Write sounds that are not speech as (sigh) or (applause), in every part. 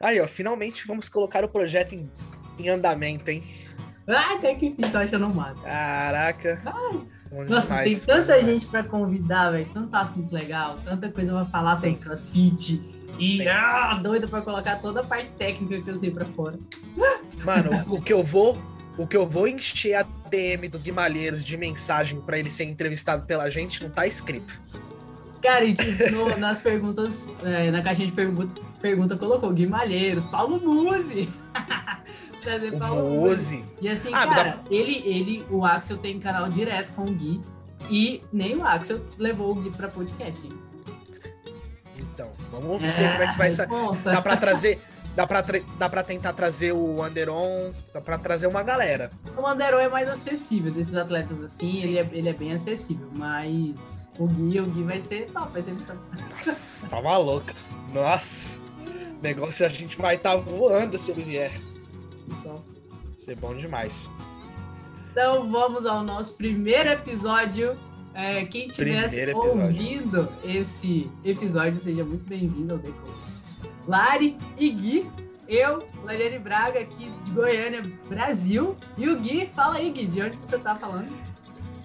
Aí, ó, finalmente vamos colocar o projeto em, em andamento, hein? Ai, até que enfim, tô achando massa. Caraca. Ai. Bom Nossa, demais, tem tanta demais. gente pra convidar, velho. Tanto assunto legal, tanta coisa pra falar sobre Tem. crossfit. E Tem. ah, doida pra colocar toda a parte técnica que eu sei pra fora. Mano, o, que eu vou. O que eu vou encher a DM do Guimalheiros de mensagem pra ele ser entrevistado pela gente não tá escrito. Cara, e no- nas perguntas, é, na caixinha de pergunta, pergunta colocou Guimalheiros, Paulo Musi. Trazer (laughs) Paulo. Mose. E assim, Ah, cara, ele, ele, o Axel tem canal direto com o Gui. E nem o Axel levou o Gui pra podcast. hein? Então, vamos ver como é que vai ser. Nossa. Dá pra trazer. Dá pra, dá pra tentar trazer o Anderon, dá pra trazer uma galera. O Anderon é mais acessível desses atletas assim, Sim. ele é, ele é bem acessível, mas o Gui, o Gui vai ser top, vai ser missão. Nossa, tá maluca. Nossa. Negócio a gente vai estar voando se ele vier. missão. Vai ser bom demais. Então vamos ao nosso primeiro episódio. É, quem episódio. ouvindo esse episódio, seja muito bem-vindo ao The. Lari e Gui, eu, Lariane Braga, aqui de Goiânia, Brasil. E o Gui, fala aí, Gui, de onde você tá falando?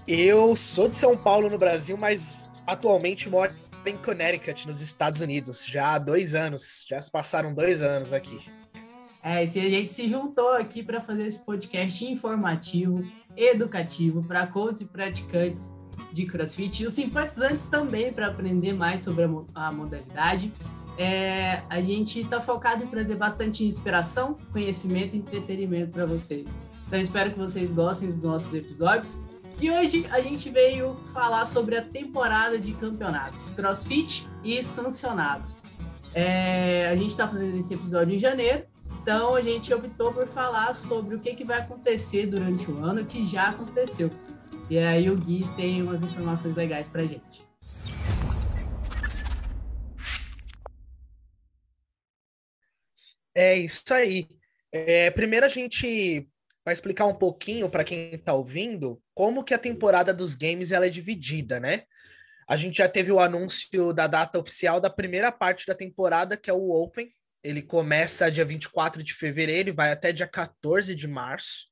Eu sou de São Paulo, no Brasil, mas atualmente moro em Connecticut, nos Estados Unidos, já há dois anos. Já se passaram dois anos aqui. É, e se a gente se juntou aqui para fazer esse podcast informativo, educativo, para coaches e praticantes de CrossFit e os simpatizantes também para aprender mais sobre a, a modalidade. É, a gente está focado em trazer bastante inspiração, conhecimento e entretenimento para vocês. Então, espero que vocês gostem dos nossos episódios. E hoje a gente veio falar sobre a temporada de campeonatos CrossFit e sancionados. É, a gente está fazendo esse episódio em janeiro, então a gente optou por falar sobre o que, que vai acontecer durante o ano, que já aconteceu. E aí o Gui tem umas informações legais pra gente. É isso aí. É, primeiro a gente vai explicar um pouquinho para quem está ouvindo como que a temporada dos games ela é dividida, né? A gente já teve o anúncio da data oficial da primeira parte da temporada, que é o Open. Ele começa dia 24 de fevereiro e vai até dia 14 de março.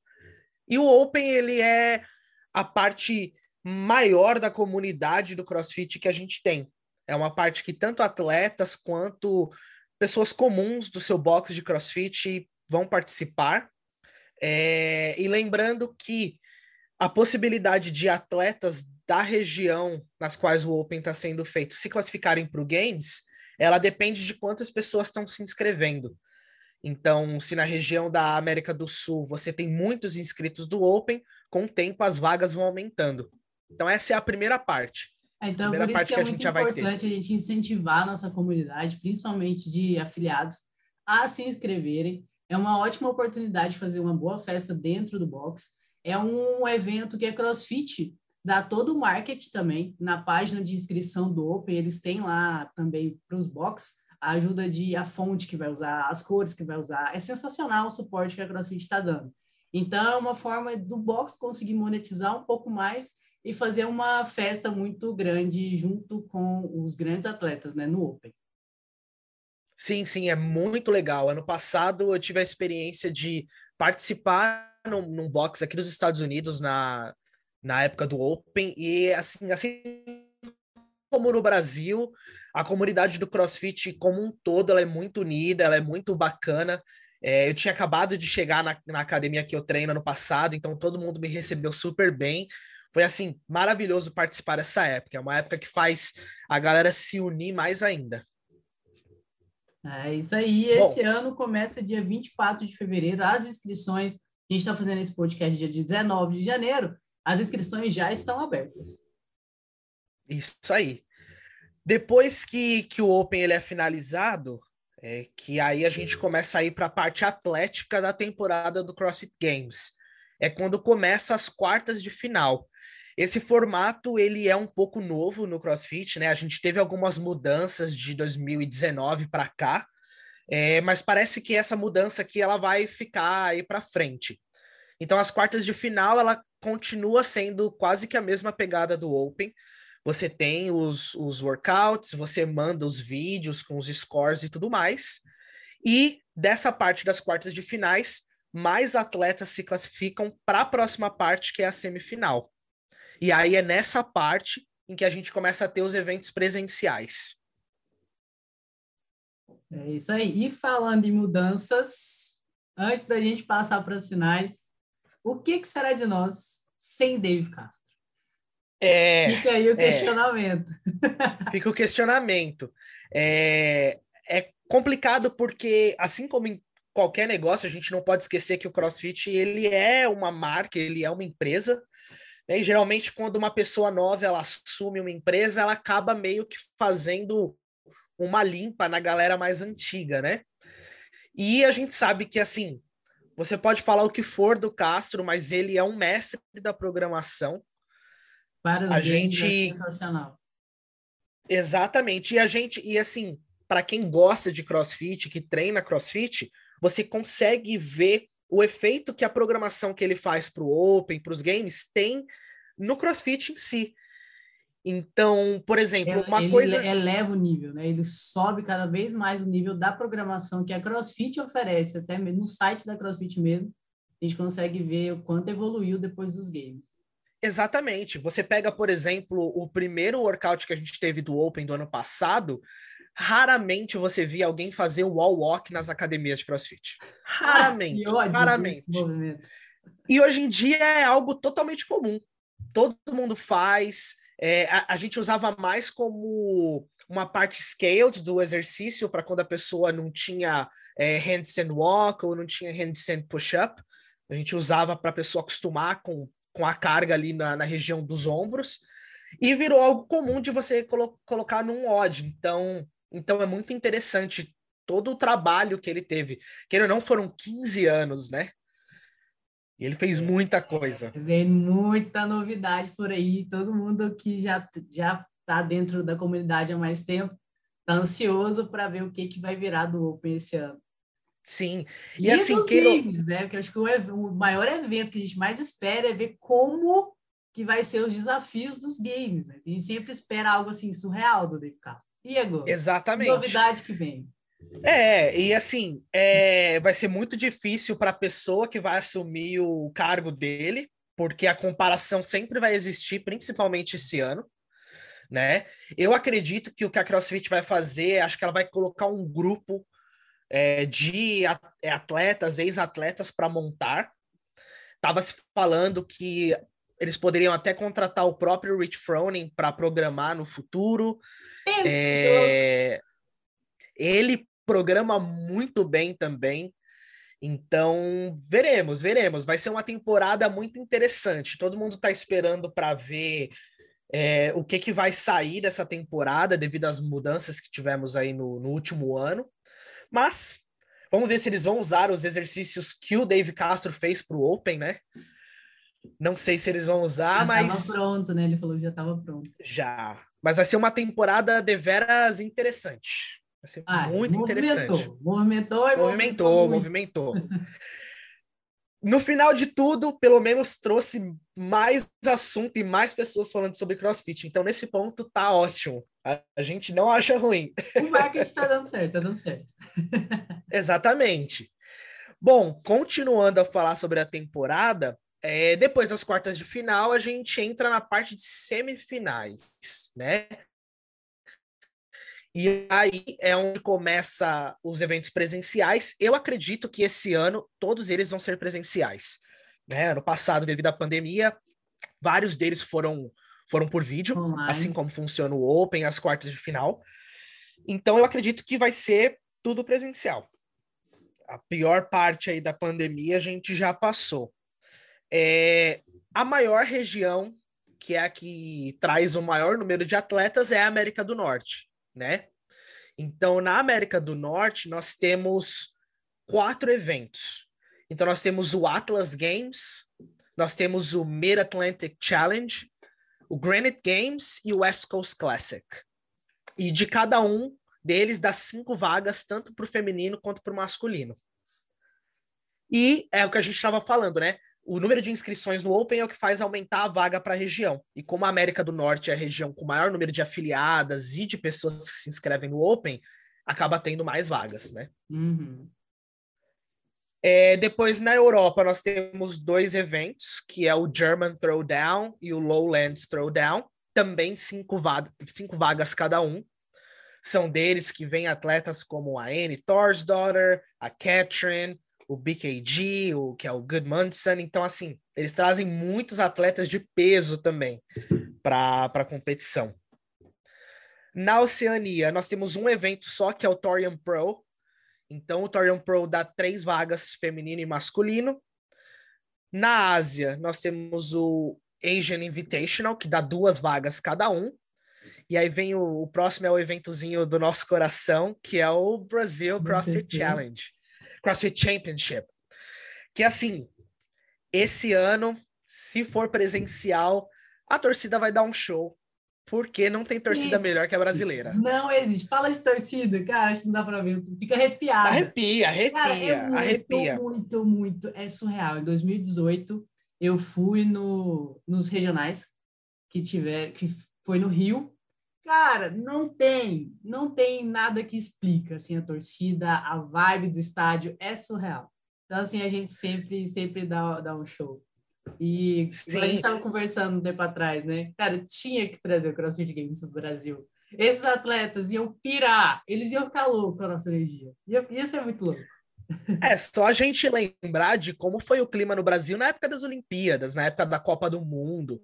E o Open ele é a parte maior da comunidade do CrossFit que a gente tem. É uma parte que tanto atletas quanto pessoas comuns do seu box de CrossFit vão participar. É, e lembrando que a possibilidade de atletas da região nas quais o Open está sendo feito se classificarem para o Games, ela depende de quantas pessoas estão se inscrevendo. Então, se na região da América do Sul você tem muitos inscritos do Open, com o tempo as vagas vão aumentando. Então, essa é a primeira parte. É, Então, Primeira por isso que é que a muito importante a gente incentivar a nossa comunidade, principalmente de afiliados, a se inscreverem. É uma ótima oportunidade de fazer uma boa festa dentro do box. É um evento que é CrossFit, dá todo o marketing também. Na página de inscrição do Open, eles têm lá também para os box a ajuda de a fonte que vai usar, as cores que vai usar. É sensacional o suporte que a CrossFit está dando. Então, é uma forma do box conseguir monetizar um pouco mais e fazer uma festa muito grande junto com os grandes atletas, né, no Open. Sim, sim, é muito legal. Ano passado eu tive a experiência de participar num, num box aqui nos Estados Unidos na, na época do Open e assim, assim como no Brasil, a comunidade do CrossFit como um todo, ela é muito unida, ela é muito bacana. É, eu tinha acabado de chegar na, na academia que eu treino ano passado, então todo mundo me recebeu super bem. Foi assim, maravilhoso participar dessa época. É uma época que faz a galera se unir mais ainda. É isso aí. Esse ano começa dia 24 de fevereiro. As inscrições, a gente está fazendo esse podcast dia 19 de janeiro. As inscrições já estão abertas. Isso aí. Depois que, que o Open ele é finalizado, é que aí a gente começa a ir para a parte atlética da temporada do CrossFit Games. É quando começa as quartas de final. Esse formato ele é um pouco novo no CrossFit, né? A gente teve algumas mudanças de 2019 para cá, é, mas parece que essa mudança aqui ela vai ficar aí para frente. Então as quartas de final ela continua sendo quase que a mesma pegada do Open. Você tem os, os workouts, você manda os vídeos com os scores e tudo mais. E dessa parte das quartas de finais, mais atletas se classificam para a próxima parte, que é a semifinal. E aí é nessa parte em que a gente começa a ter os eventos presenciais. É isso aí. E falando em mudanças, antes da gente passar para as finais, o que, que será de nós sem Dave Castro? É, Fica aí o é. questionamento. É, (laughs) fica o questionamento. É, é complicado porque, assim como em qualquer negócio, a gente não pode esquecer que o CrossFit ele é uma marca, ele é uma empresa. Né? E geralmente, quando uma pessoa nova ela assume uma empresa, ela acaba meio que fazendo uma limpa na galera mais antiga, né? E a gente sabe que assim, você pode falar o que for do Castro, mas ele é um mestre da programação. Para a é gente Exatamente. E a gente e assim, para quem gosta de CrossFit, que treina CrossFit, você consegue ver o efeito que a programação que ele faz para o Open, para os games, tem no CrossFit em si. Então, por exemplo, uma ele coisa. eleva o nível, né? Ele sobe cada vez mais o nível da programação que a CrossFit oferece, até mesmo no site da CrossFit mesmo, a gente consegue ver o quanto evoluiu depois dos games. Exatamente. Você pega, por exemplo, o primeiro workout que a gente teve do Open do ano passado, raramente você via alguém fazer o wall walk nas academias de CrossFit. Raramente. Ah, raramente. E hoje em dia é algo totalmente comum. Todo mundo faz. É, a, a, gente usava mais como uma parte scaled do exercício para quando a pessoa não tinha é, handstand walk ou não tinha handstand push-up. A gente usava para a pessoa acostumar com, com a carga ali na, na região dos ombros. E virou algo comum de você colo colocar num odd. Então, então é muito interessante todo o trabalho que ele teve. Que ele não foram 15 anos, né? E ele fez muita coisa. Vem muita novidade por aí. Todo mundo que já já está dentro da comunidade há mais tempo está ansioso para ver o que, que vai virar do Open esse ano. Sim. E, e assim, que games, né? Porque acho que o, o maior evento que a gente mais espera é ver como que vai ser os desafios dos games. Né? A gente sempre espera algo assim surreal do Dave Castro. E agora? Exatamente. Novidade que vem. É, e assim, é, vai ser muito difícil para a pessoa que vai assumir o cargo dele, porque a comparação sempre vai existir, principalmente esse ano, né? Eu acredito que o que a CrossFit vai fazer, acho que ela vai colocar um grupo é, de é, atletas, ex-atletas para montar. Tava se falando que eles poderiam até contratar o próprio Rich Froning para programar no futuro. É, ele programa muito bem também. Então, veremos, veremos. Vai ser uma temporada muito interessante. Todo mundo está esperando para ver é, o que, que vai sair dessa temporada devido às mudanças que tivemos aí no, no último ano. Mas vamos ver se eles vão usar os exercícios que o Dave Castro fez para o Open, né? Não sei se eles vão usar, já mas. Já estava pronto, né? Ele falou que já estava pronto. Já. Mas vai ser uma temporada deveras interessante. Vai ser ah, muito movimentou, interessante. Movimentou e movimentou. Movimentou, movimentou. no final de tudo, pelo menos trouxe mais assunto e mais pessoas falando sobre CrossFit. Então, nesse ponto, tá ótimo. A, a gente não acha ruim. O marketing está dando certo, tá dando certo. (laughs) Exatamente. Bom, continuando a falar sobre a temporada, é, depois das quartas de final, a gente entra na parte de semifinais, né? E aí é onde começa os eventos presenciais. Eu acredito que esse ano todos eles vão ser presenciais. Né? Ano passado, devido à pandemia, vários deles foram foram por vídeo, Online. assim como funciona o Open, as quartas de final. Então eu acredito que vai ser tudo presencial. A pior parte aí da pandemia a gente já passou. É, a maior região, que é a que traz o maior número de atletas, é a América do Norte, né? Então, na América do Norte, nós temos quatro eventos. Então, nós temos o Atlas Games, nós temos o Mid-Atlantic Challenge, o Granite Games e o West Coast Classic. E de cada um deles dá cinco vagas, tanto para o feminino quanto para o masculino. E é o que a gente estava falando, né? O número de inscrições no Open é o que faz aumentar a vaga para a região. E como a América do Norte é a região com maior número de afiliadas e de pessoas que se inscrevem no Open, acaba tendo mais vagas, né? Uhum. É, depois, na Europa, nós temos dois eventos, que é o German Throwdown e o Lowlands Throwdown, também cinco, va cinco vagas cada um. São deles que vêm atletas como a Annie Thorsdaughter, a Catherine, o BKG, o, que é o Goodmanson. Então, assim, eles trazem muitos atletas de peso também para a competição. Na Oceania, nós temos um evento só, que é o Torian Pro. Então, o Torian Pro dá três vagas, feminino e masculino. Na Ásia, nós temos o Asian Invitational, que dá duas vagas cada um. E aí vem o, o próximo é o eventozinho do nosso coração, que é o Brasil CrossFit Challenge. CrossFit Championship. Que assim, esse ano, se for presencial, a torcida vai dar um show porque não tem torcida Sim. melhor que a brasileira. Não existe. Fala de torcida, cara, acho que não dá pra ver. Fica arrepiado. Arrepia, arrepia, cara, é muito, arrepia. Muito, muito, é surreal. Em 2018, eu fui no, nos regionais que tiver, que foi no Rio. Cara, não tem, não tem nada que explica assim a torcida, a vibe do estádio é surreal. Então assim a gente sempre sempre dá, dá um show. E Sim. a gente estava conversando um tempo atrás, né? Cara, tinha que trazer o CrossFit Games do Brasil. Esses atletas iam pirar, eles iam ficar loucos com a nossa energia. Ia, ia ser muito louco. É só a gente lembrar de como foi o clima no Brasil na época das Olimpíadas, na época da Copa do Mundo.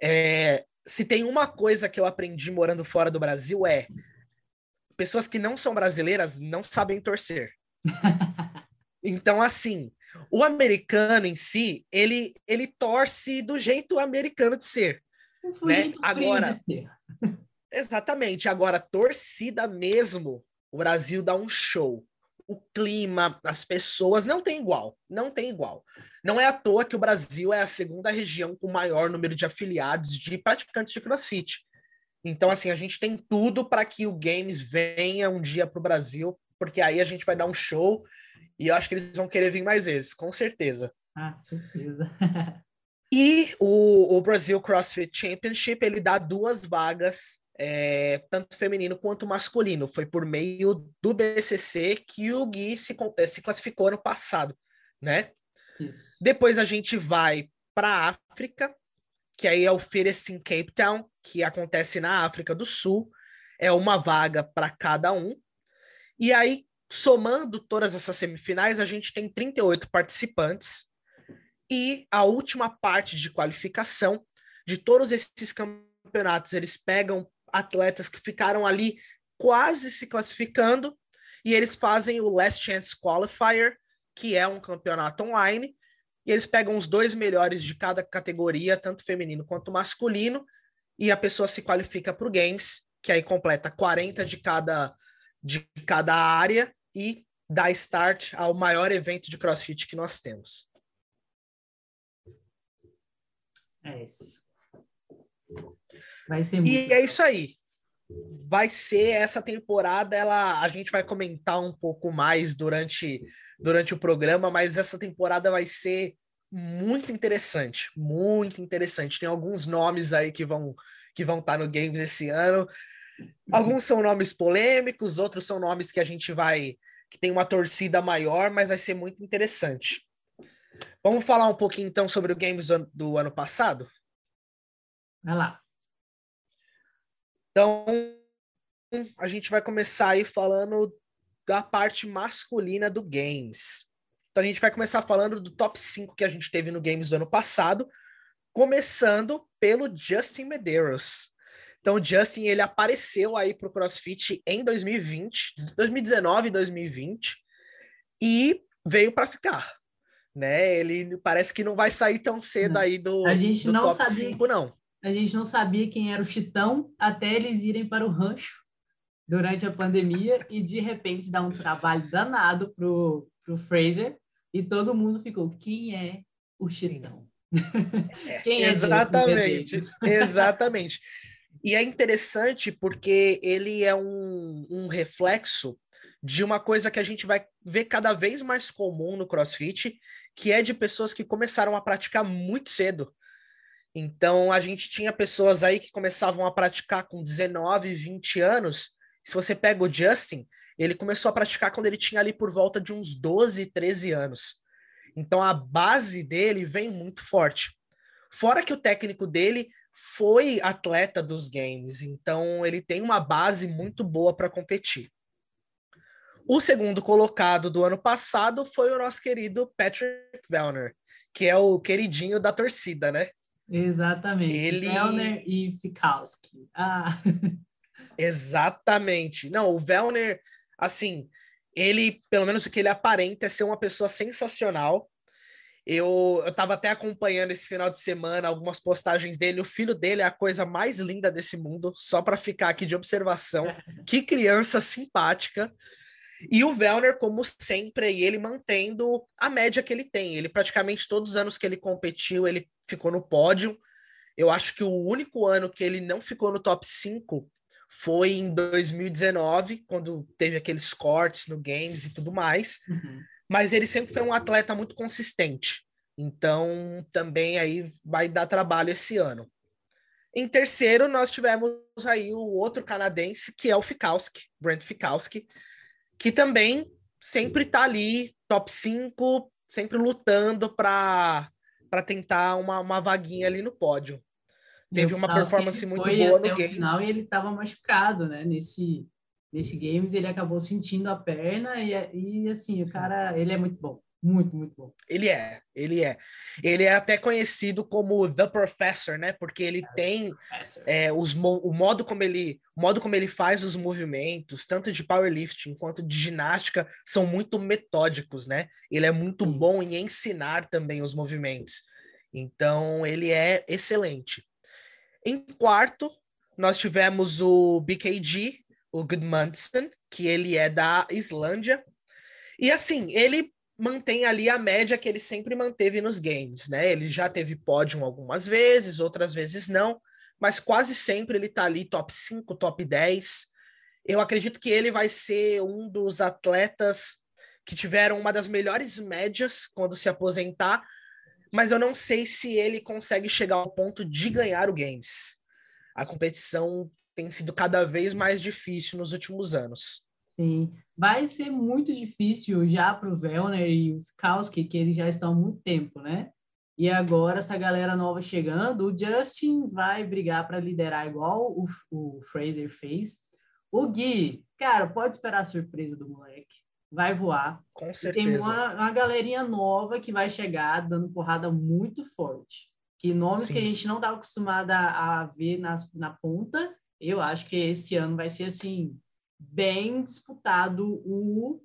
É, se tem uma coisa que eu aprendi morando fora do Brasil é pessoas que não são brasileiras não sabem torcer. (laughs) então, assim, o americano em si, ele, ele torce do jeito americano de ser. né? Agora, de ser. exatamente. Agora, torcida mesmo, o Brasil dá um show. O clima, as pessoas, não tem igual. Não tem igual. Não é à toa que o Brasil é a segunda região com maior número de afiliados de praticantes de crossfit. Então, assim, a gente tem tudo para que o Games venha um dia para o Brasil, porque aí a gente vai dar um show e eu acho que eles vão querer vir mais vezes, com certeza. Ah, certeza. e o, o Brasil CrossFit Championship, ele dá duas vagas, é, tanto feminino quanto masculino. Foi por meio do BCC que o Gui se, eh, se classificou ano passado, né? Isso. Depois a gente vai para a África, que aí é o Fittest in Cape Town, que acontece na África do Sul. É uma vaga para cada um. E aí, somando todas essas semifinais, a gente tem 38 participantes. E a última parte de qualificação de todos esses campeonatos, eles pegam atletas que ficaram ali quase se classificando e eles fazem o Last Chance Qualifier, que é um campeonato online, e eles pegam os dois melhores de cada categoria, tanto feminino quanto masculino, e a pessoa se qualifica para o Games, que aí completa 40 de cada, de cada área, e dá start ao maior evento de CrossFit que nós temos. É isso. Vai ser muito. E é isso aí. Vai ser essa temporada, ela a gente vai comentar um pouco mais durante durante o programa, mas essa temporada vai ser muito interessante, muito interessante. Tem alguns nomes aí que vão que vão estar no Games esse ano. Alguns são nomes polêmicos, outros são nomes que a gente vai que tem uma torcida maior, mas vai ser muito interessante. Vamos falar um pouquinho então sobre o Games do, do ano passado? Vai lá. Então, a gente vai começar aí falando da parte masculina do games. Então a gente vai começar falando do top 5 que a gente teve no games do ano passado, começando pelo Justin Medeiros. Então o Justin ele apareceu aí pro CrossFit em 2020, 2019 e 2020 e veio para ficar. Né? Ele parece que não vai sair tão cedo não. aí do, a gente do não top sabia, 5, não. A gente não sabia quem era o Chitão até eles irem para o rancho durante a pandemia e de repente dá um trabalho danado pro, pro Fraser e todo mundo ficou, quem é o Chitão? É, (laughs) quem é exatamente, (laughs) exatamente. E é interessante porque ele é um, um reflexo de uma coisa que a gente vai ver cada vez mais comum no CrossFit, que é de pessoas que começaram a praticar muito cedo. Então, a gente tinha pessoas aí que começavam a praticar com 19, 20 anos se você pega o Justin, ele começou a praticar quando ele tinha ali por volta de uns 12, 13 anos. Então a base dele vem muito forte. Fora que o técnico dele foi atleta dos games, então ele tem uma base muito boa para competir. O segundo colocado do ano passado foi o nosso querido Patrick Vellner, que é o queridinho da torcida, né? Exatamente. Ele... Vellner e Fikowski. Ah. (laughs) Exatamente. Não, o Vellner, assim, ele, pelo menos o que ele aparenta, é ser uma pessoa sensacional. Eu, eu tava até acompanhando esse final de semana algumas postagens dele. O filho dele é a coisa mais linda desse mundo, só para ficar aqui de observação. (laughs) que criança simpática. E o Vellner, como sempre, ele mantendo a média que ele tem. Ele praticamente todos os anos que ele competiu, ele ficou no pódio. Eu acho que o único ano que ele não ficou no top 5 foi em 2019, quando teve aqueles cortes no games e tudo mais. Uhum. Mas ele sempre foi um atleta muito consistente. Então, também aí vai dar trabalho esse ano. Em terceiro, nós tivemos aí o outro canadense, que é o Fikowski, Brent Fikowski, que também sempre está ali, top 5, sempre lutando para tentar uma, uma vaguinha ali no pódio teve uma performance muito boa no Games. Final, ele estava machucado, né? Nesse, nesse Games ele acabou sentindo a perna e, e assim, Sim. o cara, ele é muito bom. Muito, muito bom. Ele é, ele é. Ele é até conhecido como The Professor, né? Porque ele é, tem é, os, o modo como ele modo como ele faz os movimentos, tanto de powerlifting quanto de ginástica, são muito metódicos, né? Ele é muito Sim. bom em ensinar também os movimentos. Então, ele é excelente. Em quarto, nós tivemos o BKG, o Gudmundsson, que ele é da Islândia. E assim, ele mantém ali a média que ele sempre manteve nos games, né? Ele já teve pódio algumas vezes, outras vezes não, mas quase sempre ele tá ali top 5, top 10. Eu acredito que ele vai ser um dos atletas que tiveram uma das melhores médias quando se aposentar, mas eu não sei se ele consegue chegar ao ponto de ganhar o Games. A competição tem sido cada vez mais difícil nos últimos anos. Sim, vai ser muito difícil já para o Vellner e o Fikowski, que eles já estão há muito tempo, né? E agora, essa galera nova chegando, o Justin vai brigar para liderar igual o, o Fraser fez. O Gui, cara, pode esperar a surpresa do moleque vai voar. Com certeza. E tem uma, uma galerinha nova que vai chegar dando porrada muito forte. Que nomes Sim. que a gente não está acostumado a, a ver nas, na ponta, eu acho que esse ano vai ser assim, bem disputado o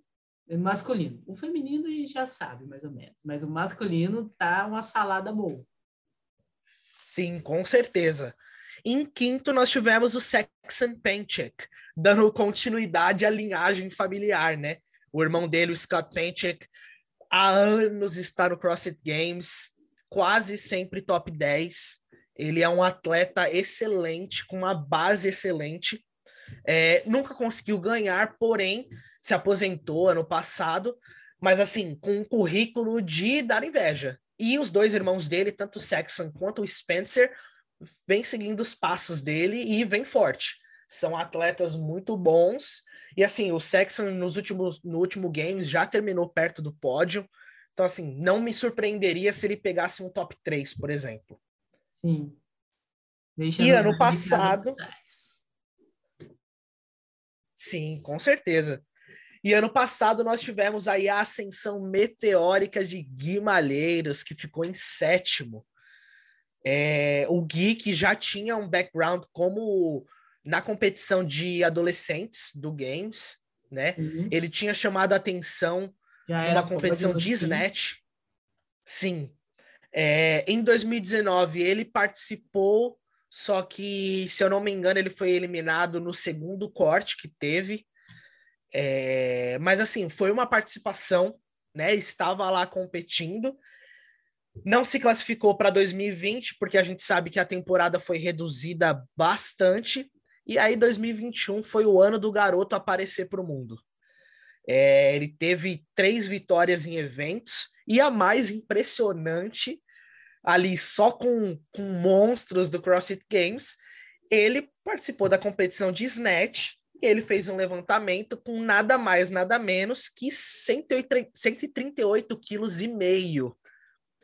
masculino. O feminino a gente já sabe, mais ou menos. Mas o masculino tá uma salada boa. Sim, com certeza. Em quinto, nós tivemos o Saxon Penchek, dando continuidade à linhagem familiar, né? O irmão dele, o Scott Penchek, há anos está no CrossFit Games, quase sempre top 10. Ele é um atleta excelente, com uma base excelente. É, nunca conseguiu ganhar, porém, se aposentou ano passado, mas assim, com um currículo de dar inveja. E os dois irmãos dele, tanto o Saxon quanto o Spencer, vêm seguindo os passos dele e vem forte. São atletas muito bons e assim, o Sexton nos últimos no último games já terminou perto do pódio. Então assim, não me surpreenderia se ele pegasse um top 3, por exemplo. Sim. Deixa e ano passado Sim, com certeza. E ano passado nós tivemos aí a ascensão meteórica de Gui Malheiros, que ficou em sétimo. É, o Gui, que já tinha um background como na competição de adolescentes do Games, né? Uhum. Ele tinha chamado a atenção numa competição de Snatch. Sim. É, em 2019, ele participou, só que, se eu não me engano, ele foi eliminado no segundo corte que teve. É, mas, assim, foi uma participação, né? Estava lá competindo. Não se classificou para 2020, porque a gente sabe que a temporada foi reduzida bastante. E aí, 2021 foi o ano do garoto aparecer para o mundo. É, ele teve três vitórias em eventos, e a mais impressionante, ali só com, com monstros do CrossFit Games, ele participou da competição de Snatch ele fez um levantamento com nada mais, nada menos que 138 quilos e meio.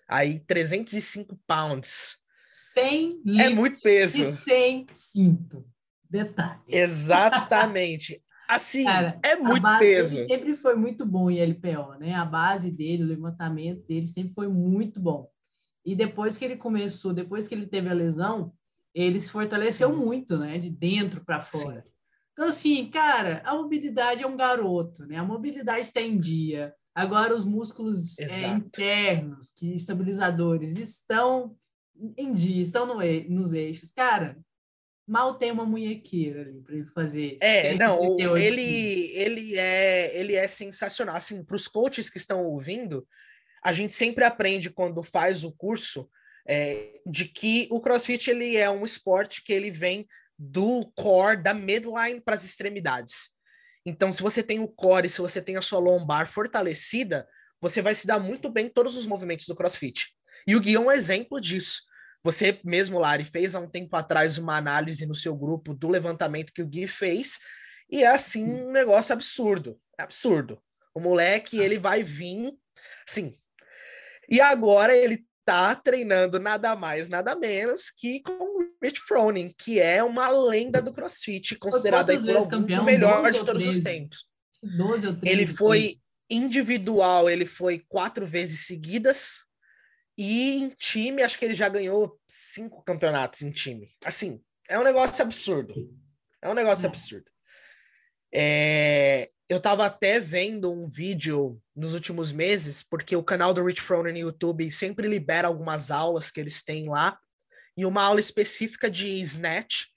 Aí, 305 pounds. Sem É muito peso. E sem cinto. Detalhe. Exatamente. (laughs) Assim, Cara, é muito peso. sempre foi muito bom em LPO, né? A base dele, o levantamento dele sempre foi muito bom. E depois que ele começou, depois que ele teve a lesão, ele se fortaleceu Sim. muito, né? De dentro para fora. Sim. Então, assim, cara, a mobilidade é um garoto, né? A mobilidade está em dia. Agora, os músculos é, internos, que estabilizadores, estão em dia, estão no nos eixos. Cara, mal tem uma munhequeira ali para ele fazer. É, não, o- 138 quilos. ele, ele, é, ele é sensacional. Assim, para os coaches que estão ouvindo, a gente sempre aprende quando faz o curso é, de que o CrossFit ele é um esporte que ele vem do core, da midline para as extremidades. Então, se você tem o core, se você tem a sua lombar fortalecida, você vai se dar muito bem em todos os movimentos do CrossFit. E o Gui é um exemplo disso. Você mesmo, Lari, fez há um tempo atrás uma análise no seu grupo do levantamento que o Gui fez, e é assim um negócio absurdo. É absurdo. O moleque, ele vai vir, sim. E agora ele tá treinando nada mais, nada menos que com o Rich Froning, que é uma lenda do CrossFit, considerado aí por alguns o melhor 12 de todos os 13? tempos. 12 ou 13. Ele foi individual, ele foi quatro vezes seguidas. E em time, acho que ele já ganhou cinco campeonatos em time. Assim, é um negócio absurdo. É um negócio absurdo. É, eu tava até vendo um vídeo nos últimos meses, porque o canal do Rich Froner no YouTube sempre libera algumas aulas que eles têm lá, e uma aula específica de snatch,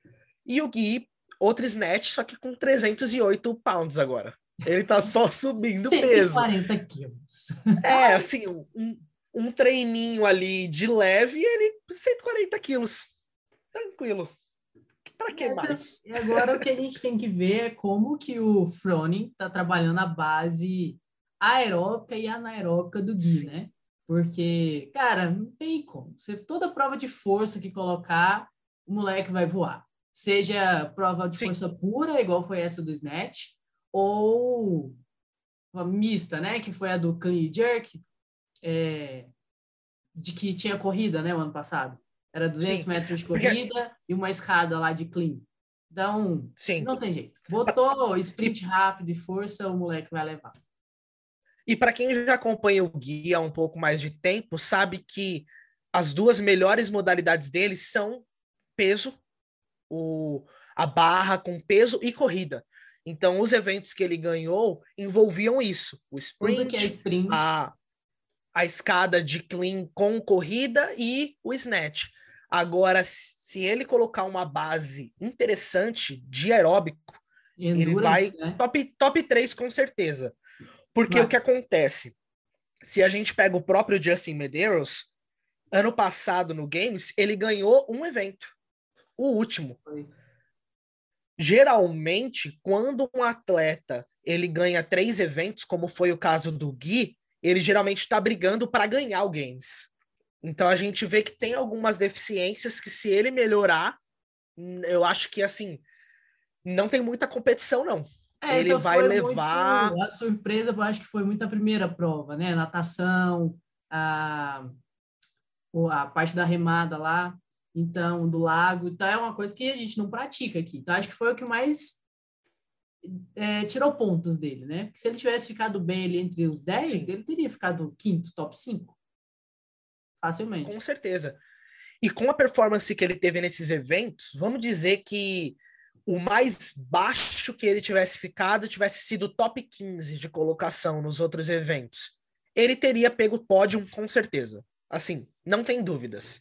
e o Gui, outro snatch, só que com 308 pounds agora. Ele tá só (laughs) subindo peso. 140 quilos. É, assim, um, um treininho ali de leve e ele 140 quilos. Tranquilo. Pra que Mas, mais? E agora o que a gente tem que ver é como que o Froning está trabalhando a base aeróbica e anaeróbica do Gui, né? Porque, cara, não tem como. Você, toda prova de força que colocar, o moleque vai voar. Seja prova de Sim. força pura, igual foi essa do Snatch, ou uma mista, né? Que foi a do Clean Jerk, é, de que tinha corrida, né? O ano passado. Era 200 Sim. metros de Porque- corrida e uma escada lá de clean. Então, Sim. não tem jeito. Botou (laughs) sprint rápido e força, o moleque vai levar. E para quem já acompanha o Gui há um pouco mais de tempo, sabe que as duas melhores modalidades dele são peso, o, a barra com peso e corrida. Então, os eventos que ele ganhou envolviam isso: o é sprint, sprint, a, a escada de clean com corrida e o snatch. Agora, se ele colocar uma base interessante de aeróbico, ele vai endurance, né? top, top 3 com certeza. Porque Vai. o que acontece? Se a gente pega o próprio Justin Medeiros, ano passado no Games, ele ganhou um evento. O último. Foi. Geralmente, quando um atleta ele ganha três eventos, como foi o caso do Gui, ele geralmente está brigando para ganhar o Games. Então a gente vê que tem algumas deficiências que se ele melhorar, eu acho que assim não tem muita competição não. É, ele vai levar- muito- a surpresa, eu acho que foi muito a primeira prova, né? Natação, a, a parte da remada lá, então, do lago. Então, é uma coisa que a gente não pratica aqui. Então, acho que foi o que mais é, tirou pontos dele, né? Porque se ele tivesse ficado bem ali entre os 10, Sim. ele teria ficado quinto, top 5. Facilmente. Com certeza. E com a performance que ele teve nesses eventos, vamos dizer que o mais baixo que ele tivesse ficado tivesse sido top 15 de colocação nos outros eventos. Ele teria pego o pódio com certeza. Assim, não tem dúvidas.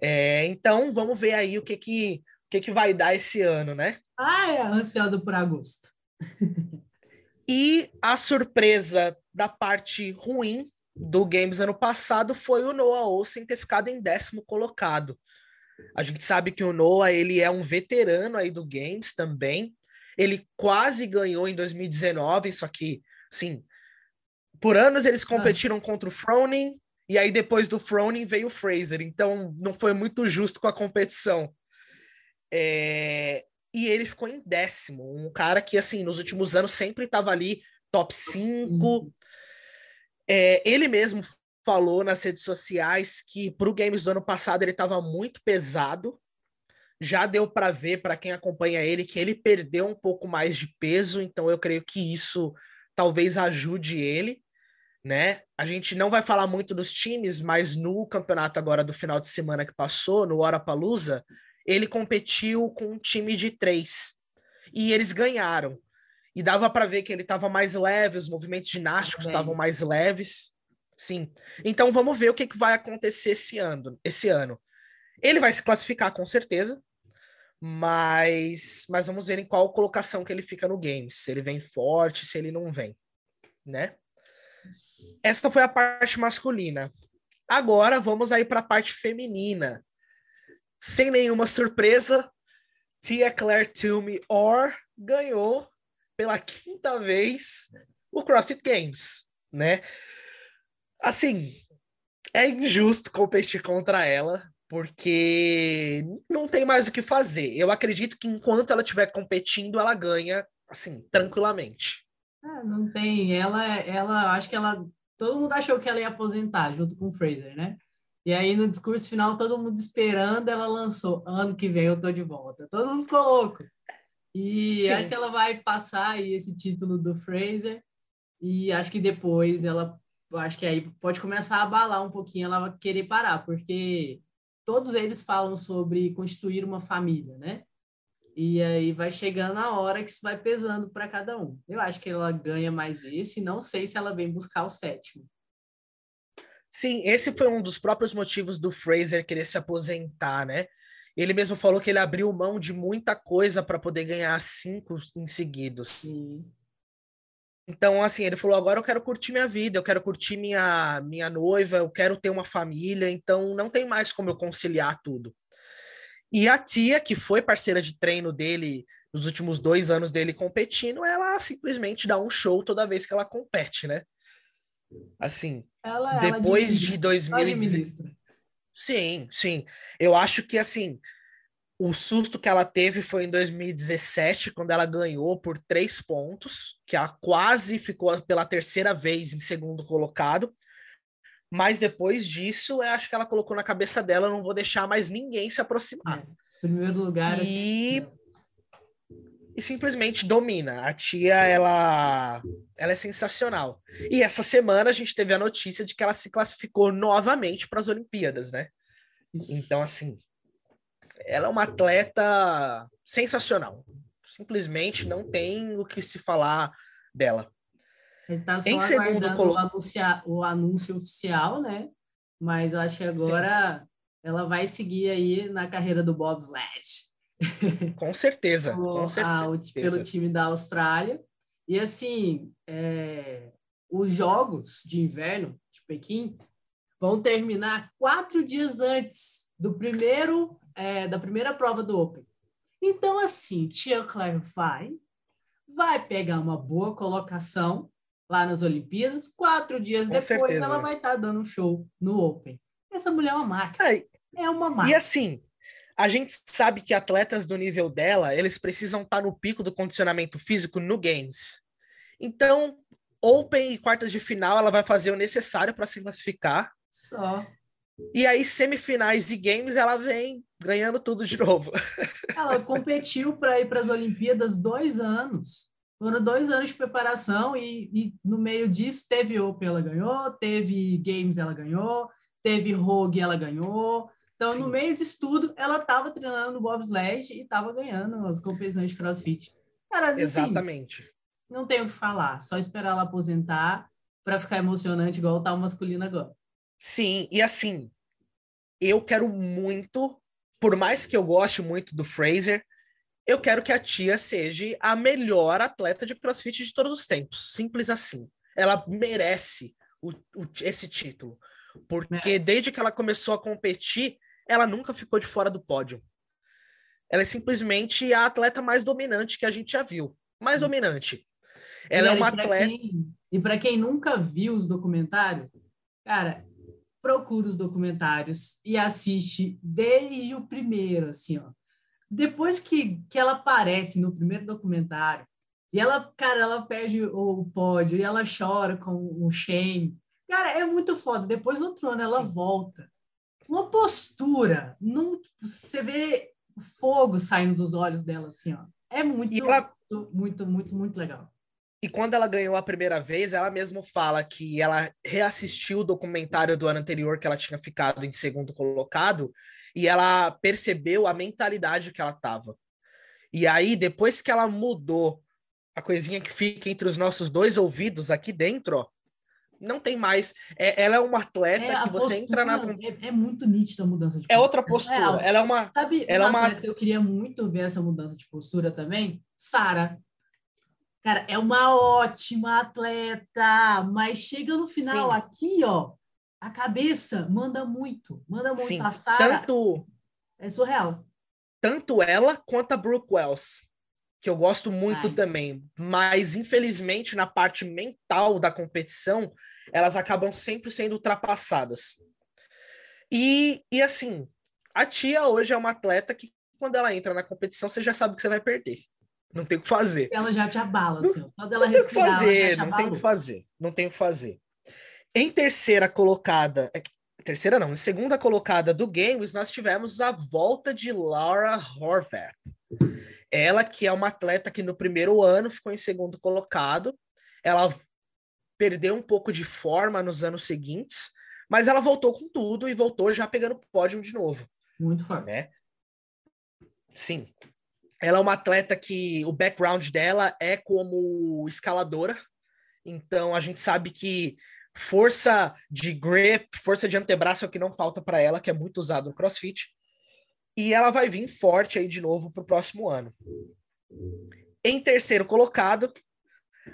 É, então, vamos ver aí o que que, o que que vai dar esse ano, né? Ah, é ansioso por agosto. (laughs) E a surpresa da parte ruim do Games ano passado foi o Noah Olsen ter ficado em décimo colocado. A gente sabe que o Noah ele é um veterano aí do Games também. Ele quase ganhou em 2019, só que, sim, por anos eles competiram contra o Froning, e aí depois do Froning veio o Fraser, então não foi muito justo com a competição. É, e ele ficou em décimo. Um cara que, assim, nos últimos anos sempre estava ali top 5. É, ele mesmo falou nas redes sociais que para o Games do ano passado ele estava muito pesado. Já deu para ver, para quem acompanha ele, que ele perdeu um pouco mais de peso, então eu creio que isso talvez ajude ele, né? A gente não vai falar muito dos times, mas no campeonato agora do final de semana que passou, no Palusa, ele competiu com um time de três e eles ganharam. E dava para ver que ele estava mais leve, os movimentos ginásticos estavam mais leves. Sim. Então vamos ver o que, que vai acontecer esse ano, esse ano. Ele vai se classificar com certeza, mas mas vamos ver em qual colocação que ele fica no game, se ele vem forte, se ele não vem, né? Essa foi a parte masculina. Agora vamos aí para a parte feminina sem nenhuma surpresa, Tia Claire Toomey Or ganhou pela quinta vez o CrossFit Games, né? Assim, é injusto competir contra ela, porque não tem mais o que fazer. Eu acredito que enquanto ela estiver competindo, ela ganha, assim, tranquilamente. Ah, não tem. Ela, ela, acho que ela. Todo mundo achou que ela ia aposentar junto com o Fraser, né? E aí, no discurso final, todo mundo esperando, ela lançou: ano que vem eu tô de volta. Todo mundo ficou louco. E Sim. acho que ela vai passar aí esse título do Fraser. E acho que depois ela. Acho que aí pode começar a abalar um pouquinho, ela vai querer parar, porque todos eles falam sobre constituir uma família, né? E aí vai chegando a hora que isso vai pesando para cada um. Eu acho que ela ganha mais esse, não sei se ela vem buscar o sétimo. Sim, esse foi um dos próprios motivos do Fraser querer se aposentar, né? Ele mesmo falou que ele abriu mão de muita coisa para poder ganhar cinco em seguidos. Sim. Então, assim, ele falou: agora eu quero curtir minha vida, eu quero curtir minha, minha noiva, eu quero ter uma família, então não tem mais como eu conciliar tudo. E a tia, que foi parceira de treino dele nos últimos dois anos dele competindo, ela simplesmente dá um show toda vez que ela compete, né? Assim, ela, depois ela de 2016. Sim, sim. Eu acho que assim, o susto que ela teve foi em 2017, quando ela ganhou por três pontos, que ela quase ficou pela terceira vez em segundo colocado. Mas depois disso, eu acho que ela colocou na cabeça dela: não vou deixar mais ninguém se aproximar. É, primeiro lugar. E assim e simplesmente domina. A tia, ela, ela é sensacional. E essa semana a gente teve a notícia de que ela se classificou novamente para as Olimpíadas, né? Então, assim, ela é uma atleta sensacional. Simplesmente não tem o que se falar dela. Ele tá só em segundo colo... o, anunciar, o anúncio oficial, né? Mas eu acho que agora Sim. ela vai seguir aí na carreira do bobsled. (laughs) Com certeza, com certeza. A, pelo time da Austrália. E assim, é, os jogos de inverno de Pequim vão terminar quatro dias antes do primeiro é, da primeira prova do Open. Então, assim, Tia Claire vai, vai pegar uma boa colocação lá nas Olimpíadas. Quatro dias Com depois, certeza. ela vai estar tá dando um show no Open. Essa mulher é uma máquina. é uma máquina. E assim, a gente sabe que atletas do nível dela, eles precisam estar tá no pico do condicionamento físico no Games. Então, Open e quartas de final, ela vai fazer o necessário para se classificar. Só. E aí, semifinais e games, ela vem ganhando tudo de (laughs) novo. Ela competiu para ir para as Olimpíadas dois anos. Foram dois anos de preparação e, e, no meio disso teve Open, ela ganhou, teve Games, ela ganhou, teve Rogue, ela ganhou, então, Sim. no meio disso tudo, ela estava treinando no bobsled e estava ganhando as competições de crossfit. Cara, assim, Exatamente. Não tenho o que falar, só esperar ela aposentar para ficar emocionante igual tá o masculino agora. Sim, e assim, eu quero muito, por mais que eu goste muito do Fraser, eu quero que a tia seja a melhor atleta de crossfit de todos os tempos. Simples assim. Ela merece o, o, esse título. Porque merece. desde que ela começou a competir, ela nunca ficou de fora do pódio. Ela é simplesmente a atleta mais dominante que a gente já viu. Mais hum. dominante. Ela é uma atleta. Quem, e para quem nunca viu os documentários, cara, procura os documentários e assiste desde o primeiro, assim, ó. depois que, que ela aparece no primeiro documentário, e ela, cara, ela perde o pódio e ela chora com o Shane. Cara, é muito foda. Depois do trono, ela volta. Uma postura. Não, você vê fogo saindo dos olhos dela, assim, ó. É muito, ela... muito, muito, muito, muito legal. E quando ela ganhou a primeira vez, ela mesma fala que ela reassistiu o documentário do ano anterior que ela tinha ficado em segundo colocado e ela percebeu a mentalidade que ela tava. E aí, depois que ela mudou a coisinha que fica entre os nossos dois ouvidos aqui dentro, ó, não tem mais. É, ela é uma atleta é, que você entra na. É, é, muito nítida a mudança de postura. É outra postura. ela é uma. Sabe, ela é uma. Eu queria muito ver essa mudança de postura também. Sara. Cara, é uma ótima atleta, mas chega no final Sim. aqui, ó, a cabeça manda muito, manda muito. Sim. A Sarah tanto é surreal. Tanto ela quanto a Brooke Wells, que eu gosto muito também, mas infelizmente na parte mental da competição, elas acabam sempre sendo ultrapassadas. E, e assim, a tia hoje é uma atleta que quando ela entra na competição, você já sabe que você vai perder. Não tem o que fazer. Ela já te abala, assim. Não, não tem o que fazer, não tem o que fazer. Não tem o que fazer. Em terceira colocada, é, terceira não, em segunda colocada do Games, nós tivemos a volta de Laura Horvath. Ela que é uma atleta que no primeiro ano ficou em segundo colocado. Ela perdeu um pouco de forma nos anos seguintes, mas ela voltou com tudo e voltou já pegando pódio de novo. Muito forte. Né? Sim. Ela é uma atleta que o background dela é como escaladora. Então a gente sabe que força de grip, força de antebraço é o que não falta para ela, que é muito usado no CrossFit. E ela vai vir forte aí de novo para o próximo ano. Em terceiro colocado,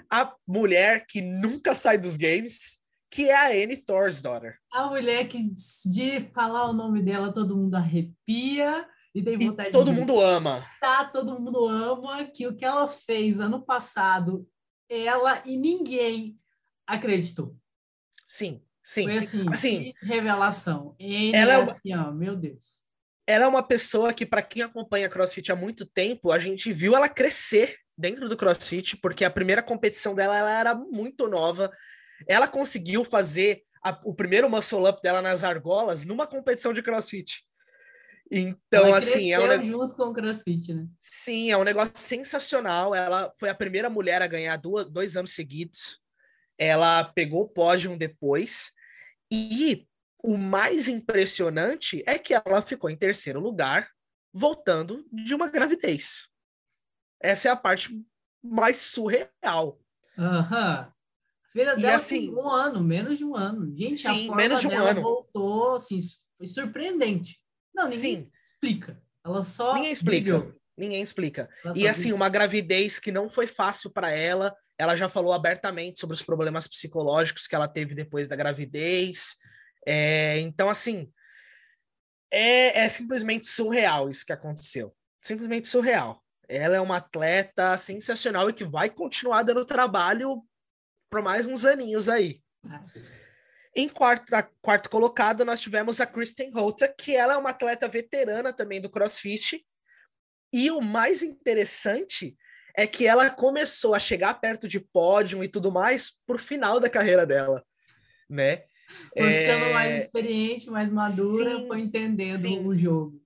a mulher que nunca sai dos games, que é a Annie Thorsdaughter. A mulher que de falar o nome dela todo mundo arrepia. E tem vontade e todo de... mundo ama. Tá, todo mundo ama que o que ela fez ano passado, ela e ninguém acreditou. Sim, sim. Foi assim, assim revelação. Ele ela é, assim, ó, meu Deus. Ela é uma pessoa que, para quem acompanha CrossFit há muito tempo, a gente viu ela crescer dentro do CrossFit, porque a primeira competição dela ela era muito nova. Ela conseguiu fazer a, o primeiro muscle up dela nas argolas numa competição de CrossFit. Então, ela assim, é um junto com o CrossFit, né? Sim, é um negócio sensacional. Ela foi a primeira mulher a ganhar duas, dois anos seguidos. Ela pegou o pódio depois. E o mais impressionante é que ela ficou em terceiro lugar, voltando de uma gravidez. Essa é a parte mais surreal. Aham. Uhum. Filha dela e, assim, um ano, menos de um ano. Gente, sim, a forma menos de um ano. voltou, assim, foi surpreendente. Não, ninguém Sim. explica. Ela só. Ninguém explica. Ninguém explica. Ela e assim, uma gravidez que não foi fácil para ela. Ela já falou abertamente sobre os problemas psicológicos que ela teve depois da gravidez. É, então, assim, é, é simplesmente surreal isso que aconteceu. Simplesmente surreal. Ela é uma atleta sensacional e que vai continuar dando trabalho por mais uns aninhos aí. Em quarto, quarto colocado, nós tivemos a Kristen Holter, que ela é uma atleta veterana também do CrossFit. E o mais interessante é que ela começou a chegar perto de pódio e tudo mais por final da carreira dela, né? Foi é... ficando mais experiente, mais madura, sim, foi entendendo sim. o jogo.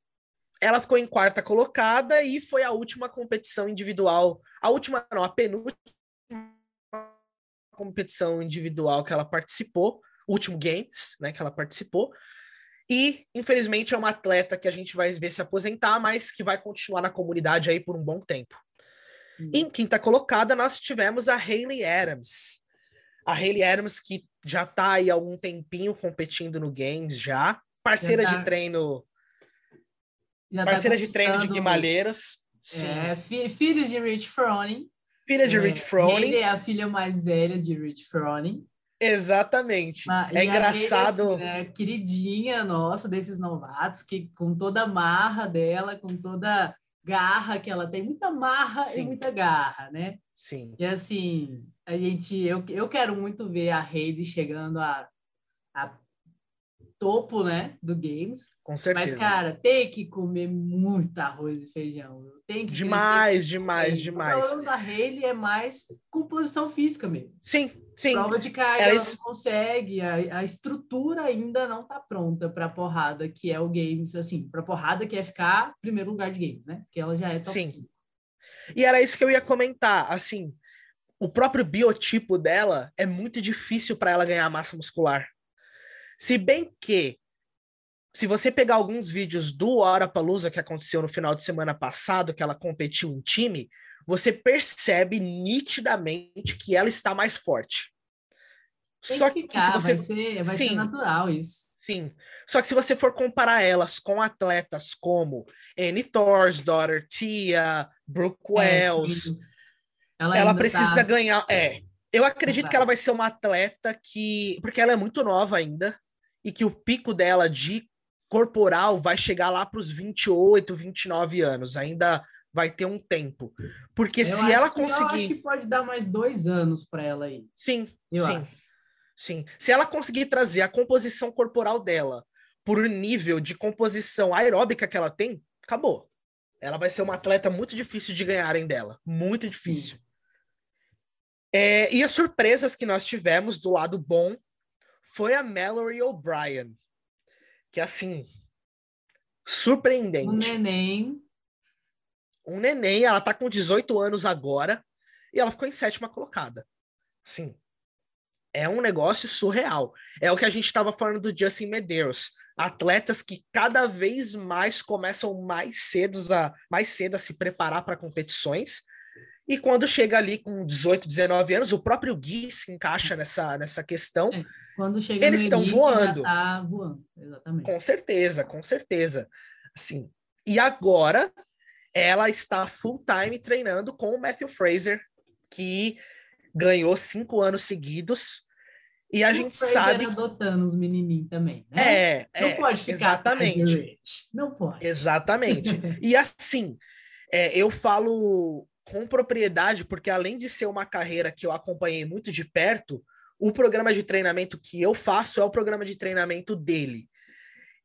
Ela ficou em quarta colocada e foi a última competição individual, a última não, a penúltima competição individual que ela participou último Games, né, que ela participou. E, infelizmente, é uma atleta que a gente vai ver se aposentar, mas que vai continuar na comunidade aí por um bom tempo. Hum. Em quinta colocada, nós tivemos a Hayley Adams. A Hayley Adams, que já está aí há algum tempinho competindo no Games já. Parceira já tá... de treino. Já tá parceira tá de treino de Guimalheiras. Sim. É, fi filho de Rich Froning. Filha de é, Rich Froning. Hayley é a filha mais velha de Rich Froning. Exatamente. é engraçado. Assim, né? Queridinha nossa desses novatos, que com toda a marra dela, com toda garra que ela tem, muita marra Sim. e muita garra, né? Sim. E assim, a gente, eu, eu quero muito ver a Heidi chegando a, a topo, né, do games. Com certeza. Mas, cara, tem que comer muito arroz e feijão. Tem que demais, demais, demais. O problema da Hayley é mais composição física mesmo. Sim, sim. Prova de carga, ela, ela não consegue. A, a estrutura ainda não tá pronta para porrada, que é o games, assim, para porrada que é ficar primeiro lugar de games, né? Que ela já é top sim. 5. E era isso que eu ia comentar, assim, o próprio biotipo dela é muito difícil para ela ganhar massa muscular. Se bem que, se você pegar alguns vídeos do Palusa que aconteceu no final de semana passado, que ela competiu em time, você percebe nitidamente que ela está mais forte. Tem Só que, ficar, que se você vai, ser, vai Sim. ser natural isso. Sim. Só que se você for comparar elas com atletas como Annie Thorsdaughter, Tia, Brooke é, Wells, ela, ela precisa tá... ganhar. É. Eu acredito que ela vai ser uma atleta que. Porque ela é muito nova ainda e que o pico dela de corporal vai chegar lá para os 28, 29 anos. Ainda vai ter um tempo. Porque eu se ela conseguir. Eu acho que pode dar mais dois anos para ela aí. Sim, eu sim. Acho. Sim. Se ela conseguir trazer a composição corporal dela por nível de composição aeróbica que ela tem, acabou. Ela vai ser uma atleta muito difícil de ganharem dela. Muito difícil. É, e as surpresas que nós tivemos do lado bom foi a Mallory O'Brien, que assim, surpreendente. Um neném. Um neném, ela tá com 18 anos agora e ela ficou em sétima colocada. Sim. É um negócio surreal. É o que a gente estava falando do Justin Medeiros. Atletas que cada vez mais começam mais cedo a, mais cedo a se preparar para competições e quando chega ali com 18, 19 anos, o próprio Gui se encaixa nessa, nessa questão. É, quando chega eles estão voando. Tá voando, exatamente. Com certeza, com certeza. Assim, e agora ela está full time treinando com o Matthew Fraser, que ganhou cinco anos seguidos. E a gente sabe. adotando os menininhos também, né? É, não é, pode ficar exatamente. Não pode. Exatamente. e assim, é, eu falo com propriedade, porque além de ser uma carreira que eu acompanhei muito de perto, o programa de treinamento que eu faço é o programa de treinamento dele.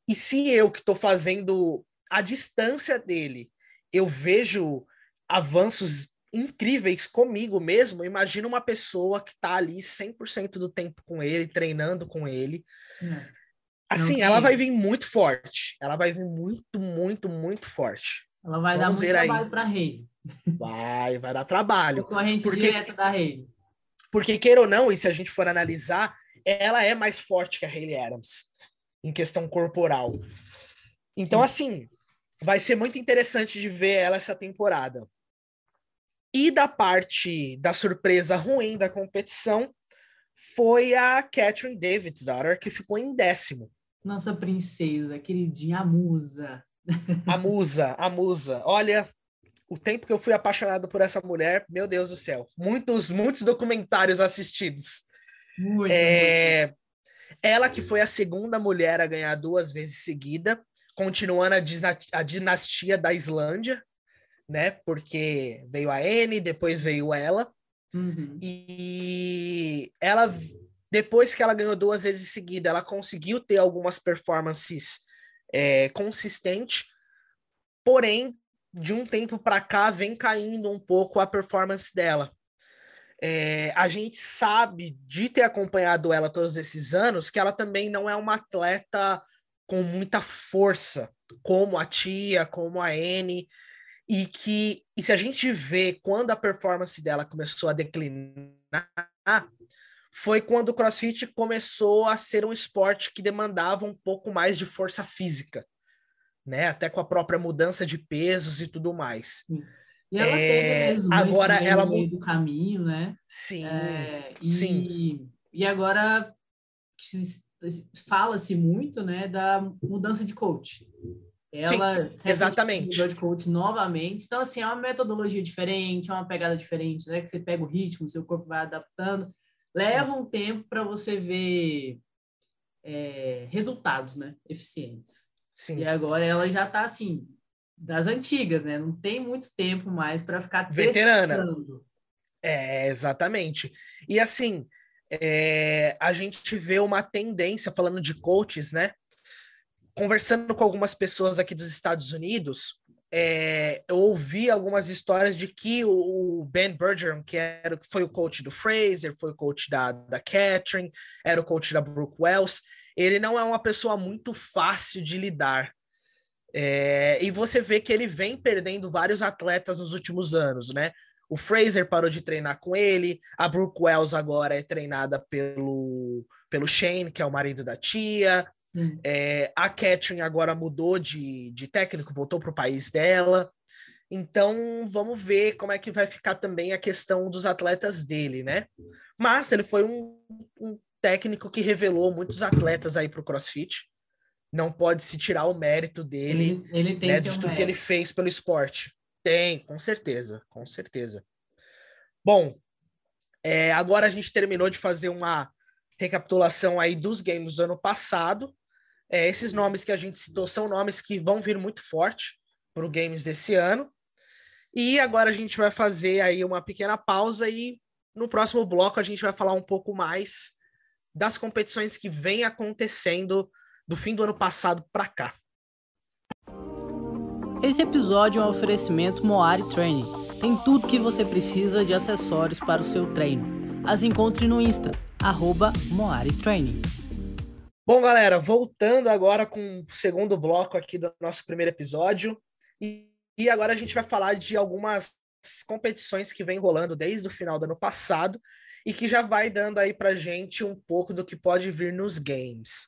E se eu que estou fazendo a distância dele, eu vejo avanços incríveis comigo mesmo, imagina uma pessoa que está ali 100% do tempo com ele, treinando com ele. É. Assim, ela vai vir muito forte. Ela vai vir muito, muito, muito forte. Ela vai Vamos dar muito trabalho para Rei. Vai, vai dar trabalho. Concorrente porque, direta da Hayley. Porque, queira ou não, e se a gente for analisar, ela é mais forte que a Hayley Adams em questão corporal. Então, Sim. assim, vai ser muito interessante de ver ela essa temporada. E da parte da surpresa ruim da competição foi a Catherine Davids, daughter, que ficou em décimo. Nossa princesa, queridinha, a musa. A musa, a musa. Olha, o tempo que eu fui apaixonado por essa mulher, meu Deus do céu. Muitos, muitos documentários assistidos. Muito, é... muito. Ela que foi a segunda mulher a ganhar duas vezes seguida, continuando a, a dinastia da Islândia, né? Porque veio a Anne, depois veio ela. Uhum. E ela, depois que ela ganhou duas vezes seguida, ela conseguiu ter algumas performances é, consistentes, porém de um tempo para cá vem caindo um pouco a performance dela. É, a gente sabe de ter acompanhado ela todos esses anos que ela também não é uma atleta com muita força, como a Tia, como a Anne, e que e se a gente vê quando a performance dela começou a declinar, foi quando o CrossFit começou a ser um esporte que demandava um pouco mais de força física né? Até com a própria mudança de pesos e tudo mais. E ela é, teve mesmo agora ela no meio do caminho, né? Sim. É, e, sim. E agora fala-se muito, né, da mudança de coach. Ela sim, exatamente. de coach novamente. Então, assim, é uma metodologia diferente, é uma pegada diferente, né? Que você pega o ritmo, seu corpo vai adaptando. Leva sim. um tempo para você ver é, resultados, né? Eficientes. Sim. E agora ela já está assim, das antigas, né? Não tem muito tempo mais para ficar veterana. Testando. É, exatamente. E assim, é, a gente vê uma tendência, falando de coaches, né? Conversando com algumas pessoas aqui dos Estados Unidos, é, eu ouvi algumas histórias de que o, Ben Bergeron, que era, foi o coach do Fraser, foi o coach da, da Catherine, era o coach da Brooke Wells, ele não é uma pessoa muito fácil de lidar. É, e você vê que ele vem perdendo vários atletas nos últimos anos, né? O Fraser parou de treinar com ele, a Brooke Wells agora é treinada pelo, pelo Shane, que é o marido da tia. É, a Catherine agora mudou de, de técnico, voltou para o país dela. Então, vamos ver como é que vai ficar também a questão dos atletas dele, né? Mas ele foi um, um técnico que revelou muitos atletas aí para o CrossFit. Não pode se tirar o mérito dele, ele, ele né, de tudo mérito. que ele fez pelo esporte. Tem, com certeza, com certeza. Bom, é, agora a gente terminou de fazer uma recapitulação aí dos games do ano passado. É, esses nomes que a gente citou são nomes que vão vir muito forte para o games desse ano. E agora a gente vai fazer aí uma pequena pausa e no próximo bloco a gente vai falar um pouco mais das competições que vem acontecendo do fim do ano passado para cá. Esse episódio é um oferecimento Moari Training. Tem tudo que você precisa de acessórios para o seu treino. As encontre no Insta, arroba Moari Training. Bom, galera, voltando agora com o segundo bloco aqui do nosso primeiro episódio. E, e agora a gente vai falar de algumas competições que vem rolando desde o final do ano passado e que já vai dando aí pra gente um pouco do que pode vir nos games.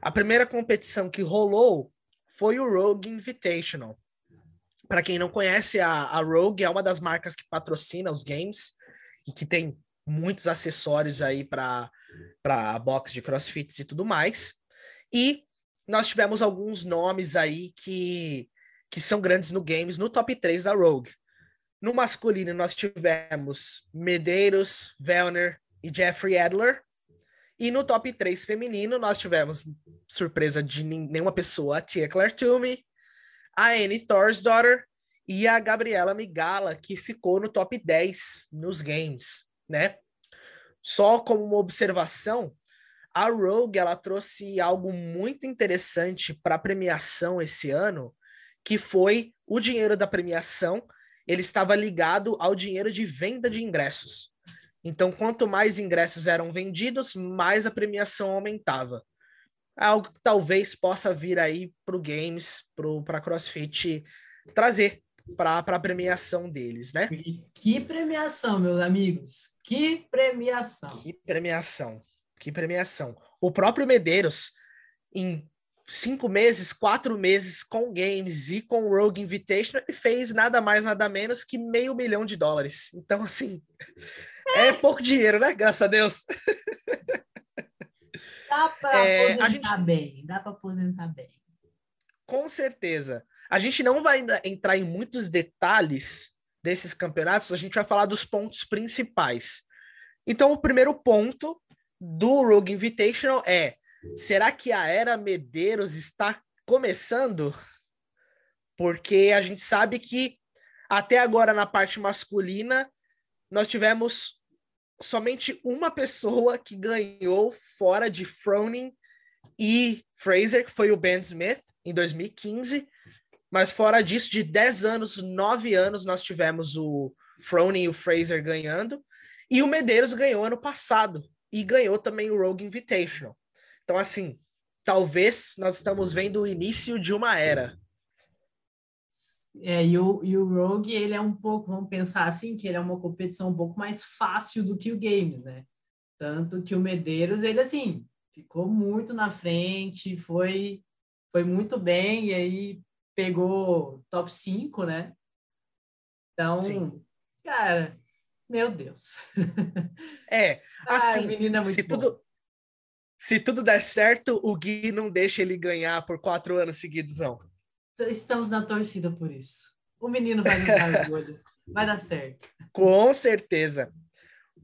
A primeira competição que rolou foi o Rogue Invitational. Para quem não conhece, a, a Rogue é uma das marcas que patrocina os games e que tem muitos acessórios aí para box de crossfits e tudo mais. E nós tivemos alguns nomes aí que, que são grandes no games, no top 3 da Rogue. No masculino, nós tivemos Medeiros, Vellner e Jeffrey Adler. E no top 3 feminino, nós tivemos, surpresa de nenhuma pessoa, a Tia Claire Toomey, a Annie Thorsdaughter e a Gabriela Migala, que ficou no top 10 nos games, né? Só como uma observação, a Rogue ela trouxe algo muito interessante para a premiação esse ano, que foi o dinheiro da premiação, ele estava ligado ao dinheiro de venda de ingressos. Então, quanto mais ingressos eram vendidos, mais a premiação aumentava. Algo que talvez possa vir aí para o Games, para a CrossFit trazer para a premiação deles, né? Que premiação, meus amigos! Que premiação! Que premiação! Que premiação! O próprio Medeiros, em cinco meses, quatro meses com games e com Rogue Invitation, ele fez nada mais, nada menos que meio milhão de dólares. Então, assim, é pouco dinheiro, né? Graças a Deus. Dá para é, aposentar gente... bem, dá para aposentar bem. Com certeza. A gente não vai entrar em muitos detalhes desses campeonatos, a gente vai falar dos pontos principais. Então, o primeiro ponto do Rogue Invitational é: será que a era Medeiros está começando? Porque a gente sabe que até agora na parte masculina nós tivemos somente uma pessoa que ganhou fora de Froning e Fraser, que foi o Ben Smith, em 2015. Mas fora disso, de 10 anos, 9 anos, nós tivemos o Froning e o Fraser ganhando. E o Medeiros ganhou ano passado. E ganhou também o Rogue Invitational. Então, assim, talvez nós estamos vendo o início de uma era. É, e, o, e o Rogue, ele é um pouco, vamos pensar assim, que ele é uma competição um pouco mais fácil do que o Games, né? Tanto que o Medeiros, ele assim, ficou muito na frente, foi, foi muito bem, e aí pegou top 5, né? Então, Sim. cara, meu Deus. É, (laughs) assim, ah, é se tudo se tudo der certo, o Gui não deixa ele ganhar por quatro anos seguidos, não. Estamos na torcida por isso. O menino vai nos dar orgulho. (laughs) Vai dar certo. Com certeza.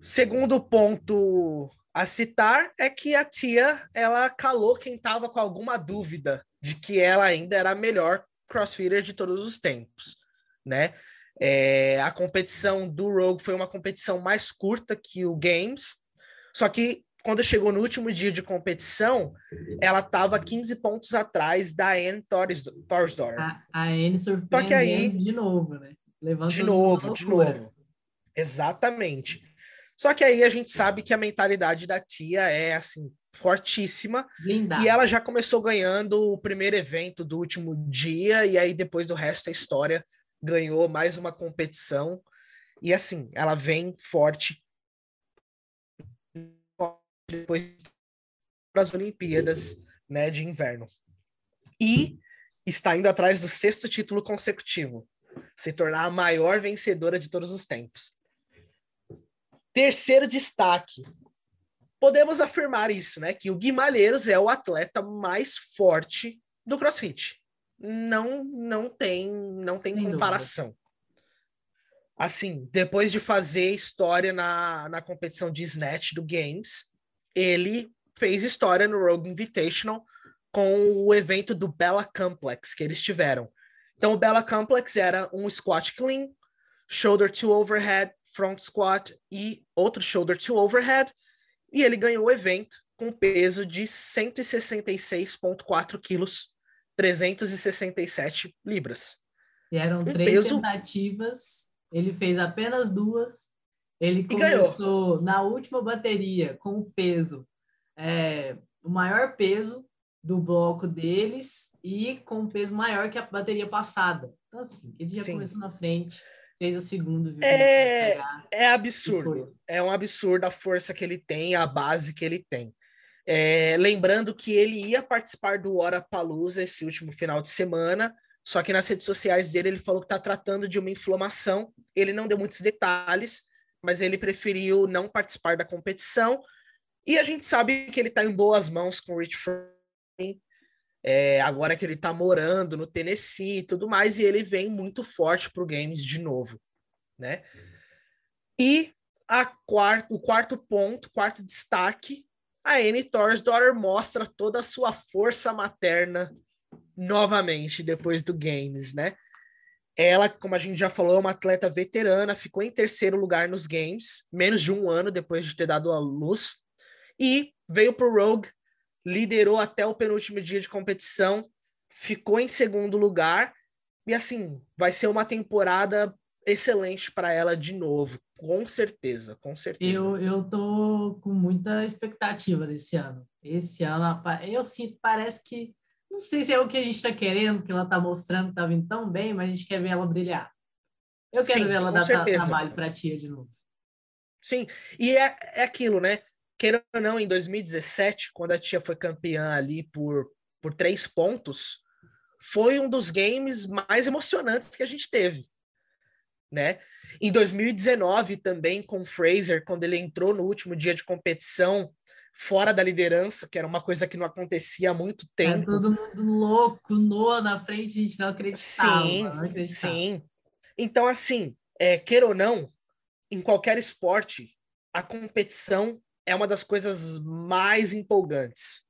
Segundo ponto a citar é que a tia ela calou quem estava com alguma dúvida de que ela ainda era melhor crossfitter de todos os tempos, né? É, a competição do Rogue foi uma competição mais curta que o Games, só que quando chegou no último dia de competição, ela estava 15 pontos atrás da Anne Thorsdorf. A, a Anne surpreendendo aí, de novo, né? Levando de novo, de novo. Exatamente. Só que aí a gente sabe que a mentalidade da tia é assim fortíssima. E ela já começou ganhando o primeiro evento do último dia e aí depois do resto da história ganhou mais uma competição. E assim ela vem forte depois das Olimpíadas né, de inverno. E está indo atrás do sexto título consecutivo, se tornar a maior vencedora de todos os tempos. Terceiro destaque. Podemos afirmar isso, né? Que o Guimalheiros é o atleta mais forte do CrossFit. Não, não tem, não tem Sem comparação. Dúvida. Assim, depois de fazer história na, na competição de snatch do Games, ele fez história no Rogue Invitational com o evento do Bella Complex que eles tiveram. Então, o Bella Complex era um squat clean, shoulder to overhead, front squat e outro shoulder to overhead, e ele ganhou o evento com peso de 166,4 quilos, 367 libras. E eram um três peso... tentativas, ele fez apenas duas. Ele começou na última bateria com o peso, é, o maior peso do bloco deles e com um peso maior que a bateria passada. Então, assim, ele já Sim. começou na frente fez o segundo. Viu? É, é absurdo. É um absurdo a força que ele tem, a base que ele tem. É, lembrando que ele ia participar do Hora Palusa esse último final de semana, só que nas redes sociais dele ele falou que está tratando de uma inflamação. Ele não deu muitos detalhes, mas ele preferiu não participar da competição. E a gente sabe que ele está em boas mãos com o Rich Froning, é, agora que ele está morando no Tennessee e tudo mais, e ele vem muito forte para Games de novo, né? E a quarto, o quarto ponto, quarto destaque, a Annie Thorsdaughter mostra toda a sua força materna novamente depois do Games, né? Ela, como a gente já falou, é uma atleta veterana, ficou em terceiro lugar nos Games, menos de um ano depois de ter dado a luz, e veio para o Rogue liderou até o penúltimo dia de competição, ficou em segundo lugar e assim, vai ser uma temporada excelente para ela de novo, com certeza, com certeza. Eu, eu tô com muita expectativa desse ano. Esse ano, eu sinto, parece que, não sei se é o que a gente está querendo, que ela está mostrando tá vindo tão bem, mas a gente quer ver ela brilhar. Eu quero Sim, ver ela dar certeza. trabalho para a tia de novo. Sim, e é, é aquilo, né? Queira ou não, em 2017, quando a tia foi campeã ali por, por três pontos, foi um dos games mais emocionantes que a gente teve, né? Em 2019 também com o Fraser, quando ele entrou no último dia de competição fora da liderança, que era uma coisa que não acontecia há muito é, tempo. É, todo mundo louco, no na frente, a gente não acreditava. Sim, não acreditava. sim. Então, assim, é, queira ou não, em qualquer esporte, a competição é uma das coisas mais empolgantes.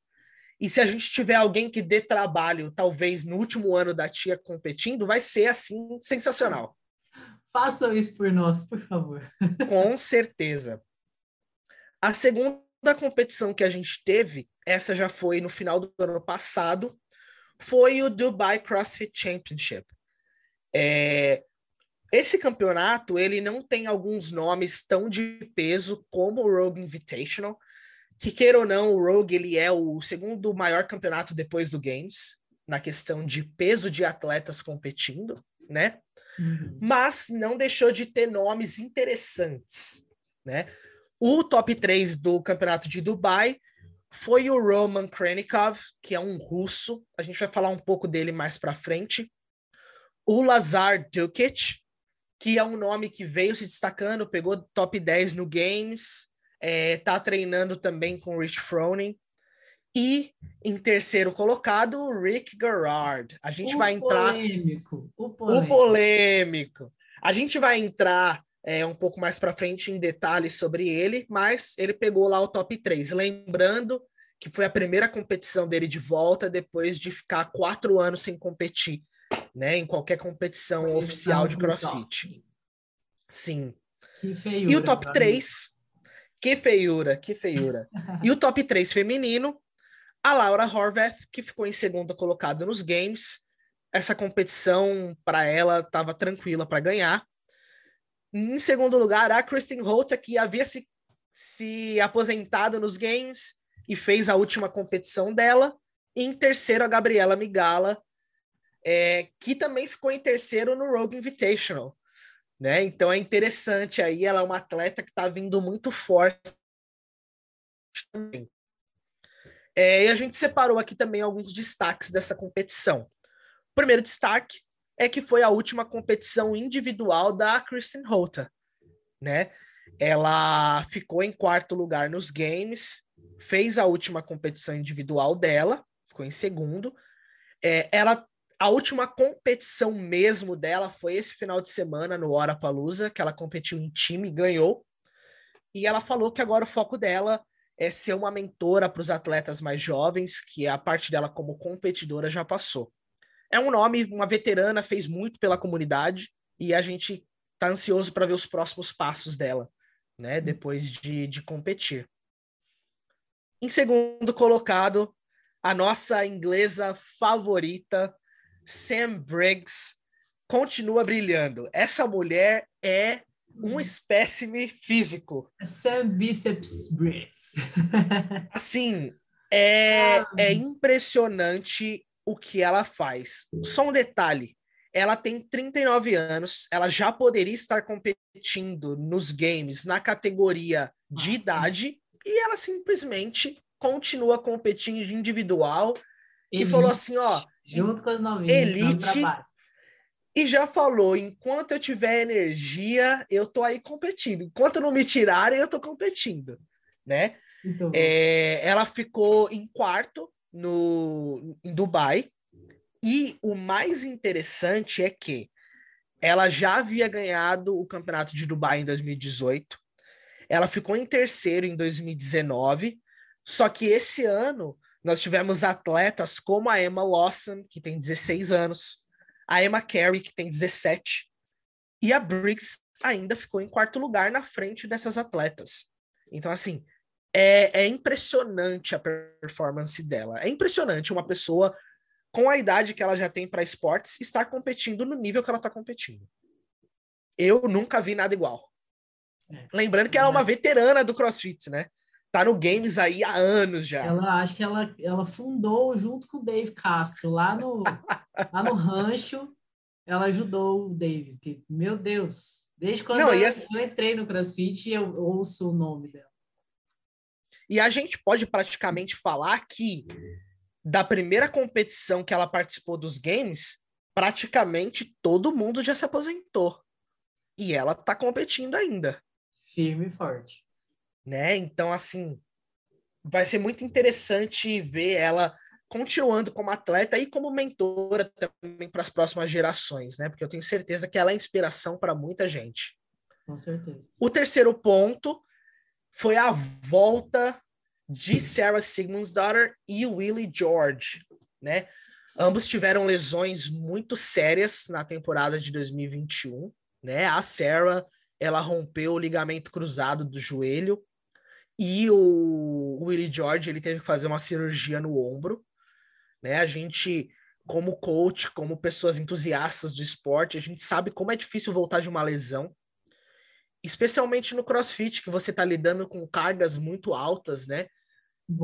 E se a gente tiver alguém que dê trabalho, talvez no último ano da tia competindo, vai ser assim sensacional. Façam isso por nós, por favor. (laughs) Com certeza. A segunda competição que a gente teve, essa já foi no final do ano passado, foi o Dubai CrossFit Championship. É, esse campeonato, ele não tem alguns nomes tão de peso como o Rogue Invitational, que queira ou não, o Rogue ele é o segundo maior campeonato depois do Games, na questão de peso de atletas competindo, né? Uhum. Mas não deixou de ter nomes interessantes, né? O top 3 do campeonato de Dubai foi o Roman Krenikov, que é um russo, a gente vai falar um pouco dele mais para frente. O Lazar Dukic, que é um nome que veio se destacando, pegou top 10 no Games, é, tá treinando também com o Rich Froning. E em terceiro colocado, o Rick Garrard. A gente o vai entrar. Polêmico, o polêmico. O polêmico. A gente vai entrar é, um pouco mais para frente em detalhes sobre ele, mas ele pegou lá o top 3. Lembrando que foi a primeira competição dele de volta depois de ficar quatro anos sem competir né, em qualquer competição oficial de CrossFit. Sim. Que feio. E o top 3, Que feiura, que feiura. (laughs) e o top 3 feminino, a Laura Horvath, que ficou em segundo colocado nos games. Essa competição, para ela, estava tranquila para ganhar. Em segundo lugar, a Kristen Holt, que havia se, se aposentado nos games e fez a última competição dela. E em terceiro, a Gabriela Migala, é, que também ficou em terceiro no Rogue Invitational. Né? Então é interessante aí, ela é uma atleta que está vindo muito forte também. É, e a gente separou aqui também alguns destaques dessa competição. O primeiro destaque é que foi a última competição individual da Kristen Holter, né? Ela ficou em quarto lugar nos games, fez a última competição individual dela, ficou em segundo. É, ela a última competição mesmo dela foi esse final de semana no Hora Palusa, que ela competiu em time e ganhou. E ela falou que agora o foco dela é ser uma mentora para os atletas mais jovens, que a parte dela como competidora já passou. É um nome, uma veterana, fez muito pela comunidade e a gente está ansioso para ver os próximos passos dela, né, depois de, de competir. Em segundo colocado, a nossa inglesa favorita, Sam Briggs continua brilhando. Essa mulher é um uhum. espécime físico. Sam Biceps Briggs. (laughs) assim, é, ah. é impressionante o que ela faz. Só um detalhe. Ela tem 39 anos, ela já poderia estar competindo nos games na categoria de idade e ela simplesmente continua competindo individual Elite. e falou assim, ó, Junto com as novinhas. Elite. E já falou: enquanto eu tiver energia, eu tô aí competindo. Enquanto não me tirarem, eu tô competindo. Né? É, ela ficou em quarto no, em Dubai. E o mais interessante é que ela já havia ganhado o campeonato de Dubai em 2018. Ela ficou em terceiro em 2019. Só que esse ano nós tivemos atletas como a Emma Lawson, que tem 16 anos, a Emma Carey, que tem 17, e a Briggs ainda ficou em quarto lugar na frente dessas atletas. Então, assim, é, é impressionante a performance dela. É impressionante uma pessoa com a idade que ela já tem para esportes estar competindo no nível que ela está competindo. Eu nunca vi nada igual. É, Lembrando que ela é uma veterana do CrossFit, né? Tá no games aí há anos já. Ela acho que ela, ela fundou junto com o Dave Castro lá no (laughs) lá no rancho. Ela ajudou o Dave. Que, meu Deus, desde quando Não, eu, assim, eu entrei no CrossFit eu ouço o nome dela. E a gente pode praticamente falar que da primeira competição que ela participou dos games, praticamente todo mundo já se aposentou. E ela tá competindo ainda. Firme e forte né? Então, assim, vai ser muito interessante ver ela continuando como atleta e como mentora também para as próximas gerações, né? Porque eu tenho certeza que ela é inspiração para muita gente. Com certeza. O terceiro ponto foi a volta de Sarah Sigmundsdottir e Willie George, né? Ambos tiveram lesões muito sérias na temporada de 2021, né? A Sarah, ela rompeu o ligamento cruzado do joelho e o, Willie George, ele teve que fazer uma cirurgia no ombro, né? A gente, como coach, como pessoas entusiastas do esporte, a gente sabe como é difícil voltar de uma lesão, especialmente no CrossFit, que você está lidando com cargas muito altas, né?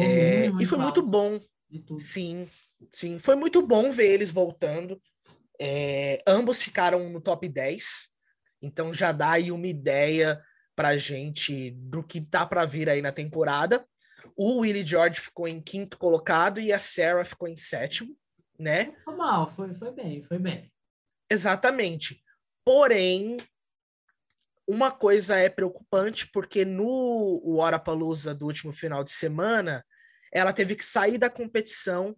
é, e foi muito bom. Sim, sim. Foi muito bom ver eles voltando. É, ambos ficaram no top 10, então já dá aí uma ideia pra gente do que tá para vir aí na temporada. O Willie George ficou em quinto colocado e a Sarah ficou em sétimo, né? Foi mal, foi, foi bem, foi bem. Exatamente. Porém, uma coisa é preocupante, porque no Warapalooza do último final de semana, ela teve que sair da competição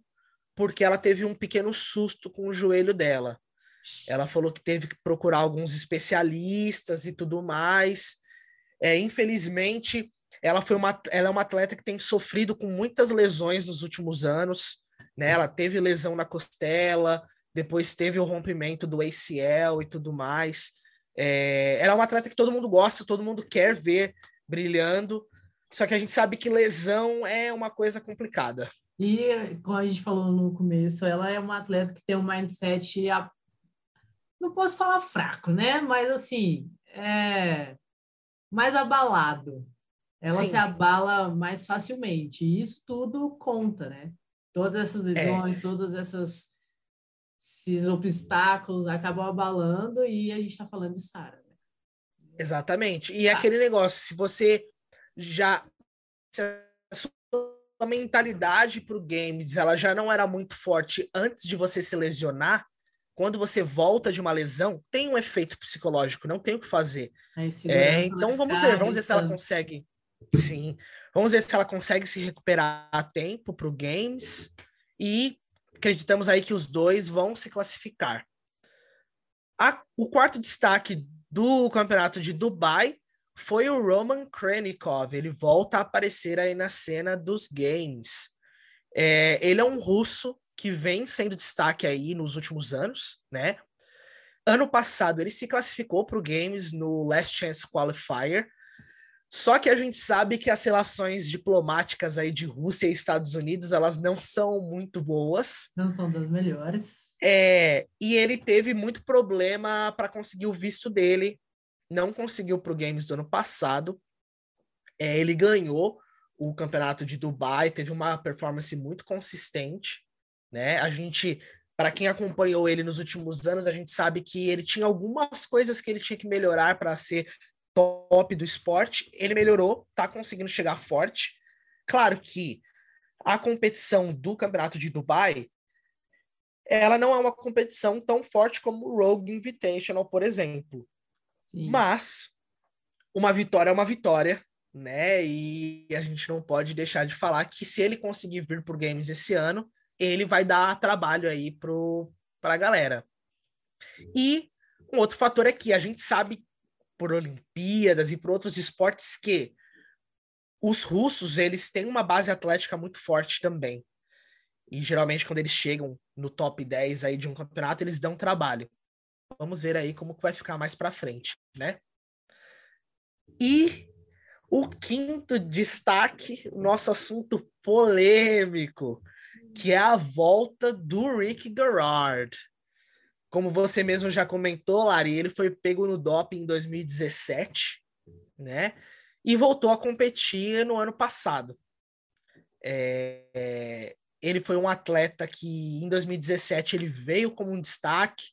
porque ela teve um pequeno susto com o joelho dela. Ela falou que teve que procurar alguns especialistas e tudo mais. É, infelizmente, ela foi uma, ela é uma atleta que tem sofrido com muitas lesões nos últimos anos. Né? Ela teve lesão na costela, depois teve o rompimento do ACL e tudo mais. É, ela é uma atleta que todo mundo gosta, todo mundo quer ver brilhando, Só que a gente sabe que lesão é uma coisa complicada. E, como a gente falou no começo, ela é uma atleta que tem um mindset, não posso falar fraco, né? Mas, assim, é mais abalado. Ela Sim. se abala mais facilmente. E isso tudo conta, né? Todas essas é. lesões, é. todas essas esses obstáculos acabam abalando e a gente está falando de Sara. Né? Exatamente. E é ah. aquele negócio, se você já a sua mentalidade para o games ela já não era muito forte antes de você se lesionar, quando você volta de uma lesão, tem um efeito psicológico, não tem o que fazer. É, então vamos ver, vamos ver se ela consegue. Sim. Vamos ver se ela consegue se recuperar a tempo para o games e acreditamos aí que os dois vão se classificar. A, o quarto destaque do campeonato de Dubai foi o Roman Krenikov. Ele volta a aparecer aí na cena dos games. É, ele é um russo que vem sendo destaque aí nos últimos anos, né? Ano passado ele se classificou para o Games no Last Chance Qualifier, só que a gente sabe que as relações diplomáticas aí de Rússia e Estados Unidos, elas não são muito boas. Não são das melhores. É, e ele teve muito problema para conseguir o visto dele. Não conseguiu para o Games do ano passado. É, ele ganhou o campeonato de Dubai, teve uma performance muito consistente, né? A gente, para quem acompanhou ele nos últimos anos, a gente sabe que ele tinha algumas coisas que ele tinha que melhorar para ser top do esporte, ele melhorou, tá conseguindo chegar forte. Claro que a competição do Campeonato de Dubai, ela não é uma competição tão forte como o Rogue Invitational, por exemplo. Sim. Mas uma vitória é uma vitória, né? E a gente não pode deixar de falar que se ele conseguir vir por games esse ano, ele vai dar trabalho aí pro para a galera. E um outro fator é que a gente sabe por Olimpíadas e por outros esportes que os russos eles têm uma base atlética muito forte também. E geralmente quando eles chegam no top 10 aí de um campeonato, eles dão trabalho. Vamos ver aí como que vai ficar mais para frente, né? E o quinto destaque, nosso assunto polêmico, que é a volta do Rick Garrard como você mesmo já comentou, Lari, ele foi pego no doping em 2017, né? E voltou a competir no ano passado. É, ele foi um atleta que em 2017 ele veio como um destaque,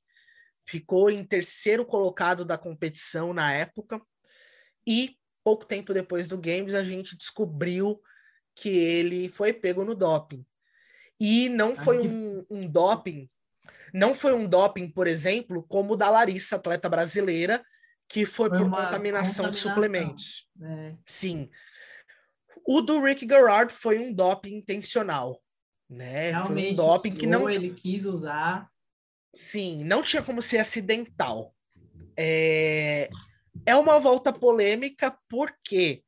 ficou em terceiro colocado da competição na época, e pouco tempo depois do Games a gente descobriu que ele foi pego no doping. E não foi um, um doping não foi um doping, por exemplo, como o da Larissa, atleta brasileira, que foi, foi por contaminação, contaminação, de suplementos. É. Sim. O do Rick Garrard foi um doping intencional, né? Realmente foi um doping que não ele quis usar. Sim, não tinha como ser acidental. É, é uma volta polêmica porque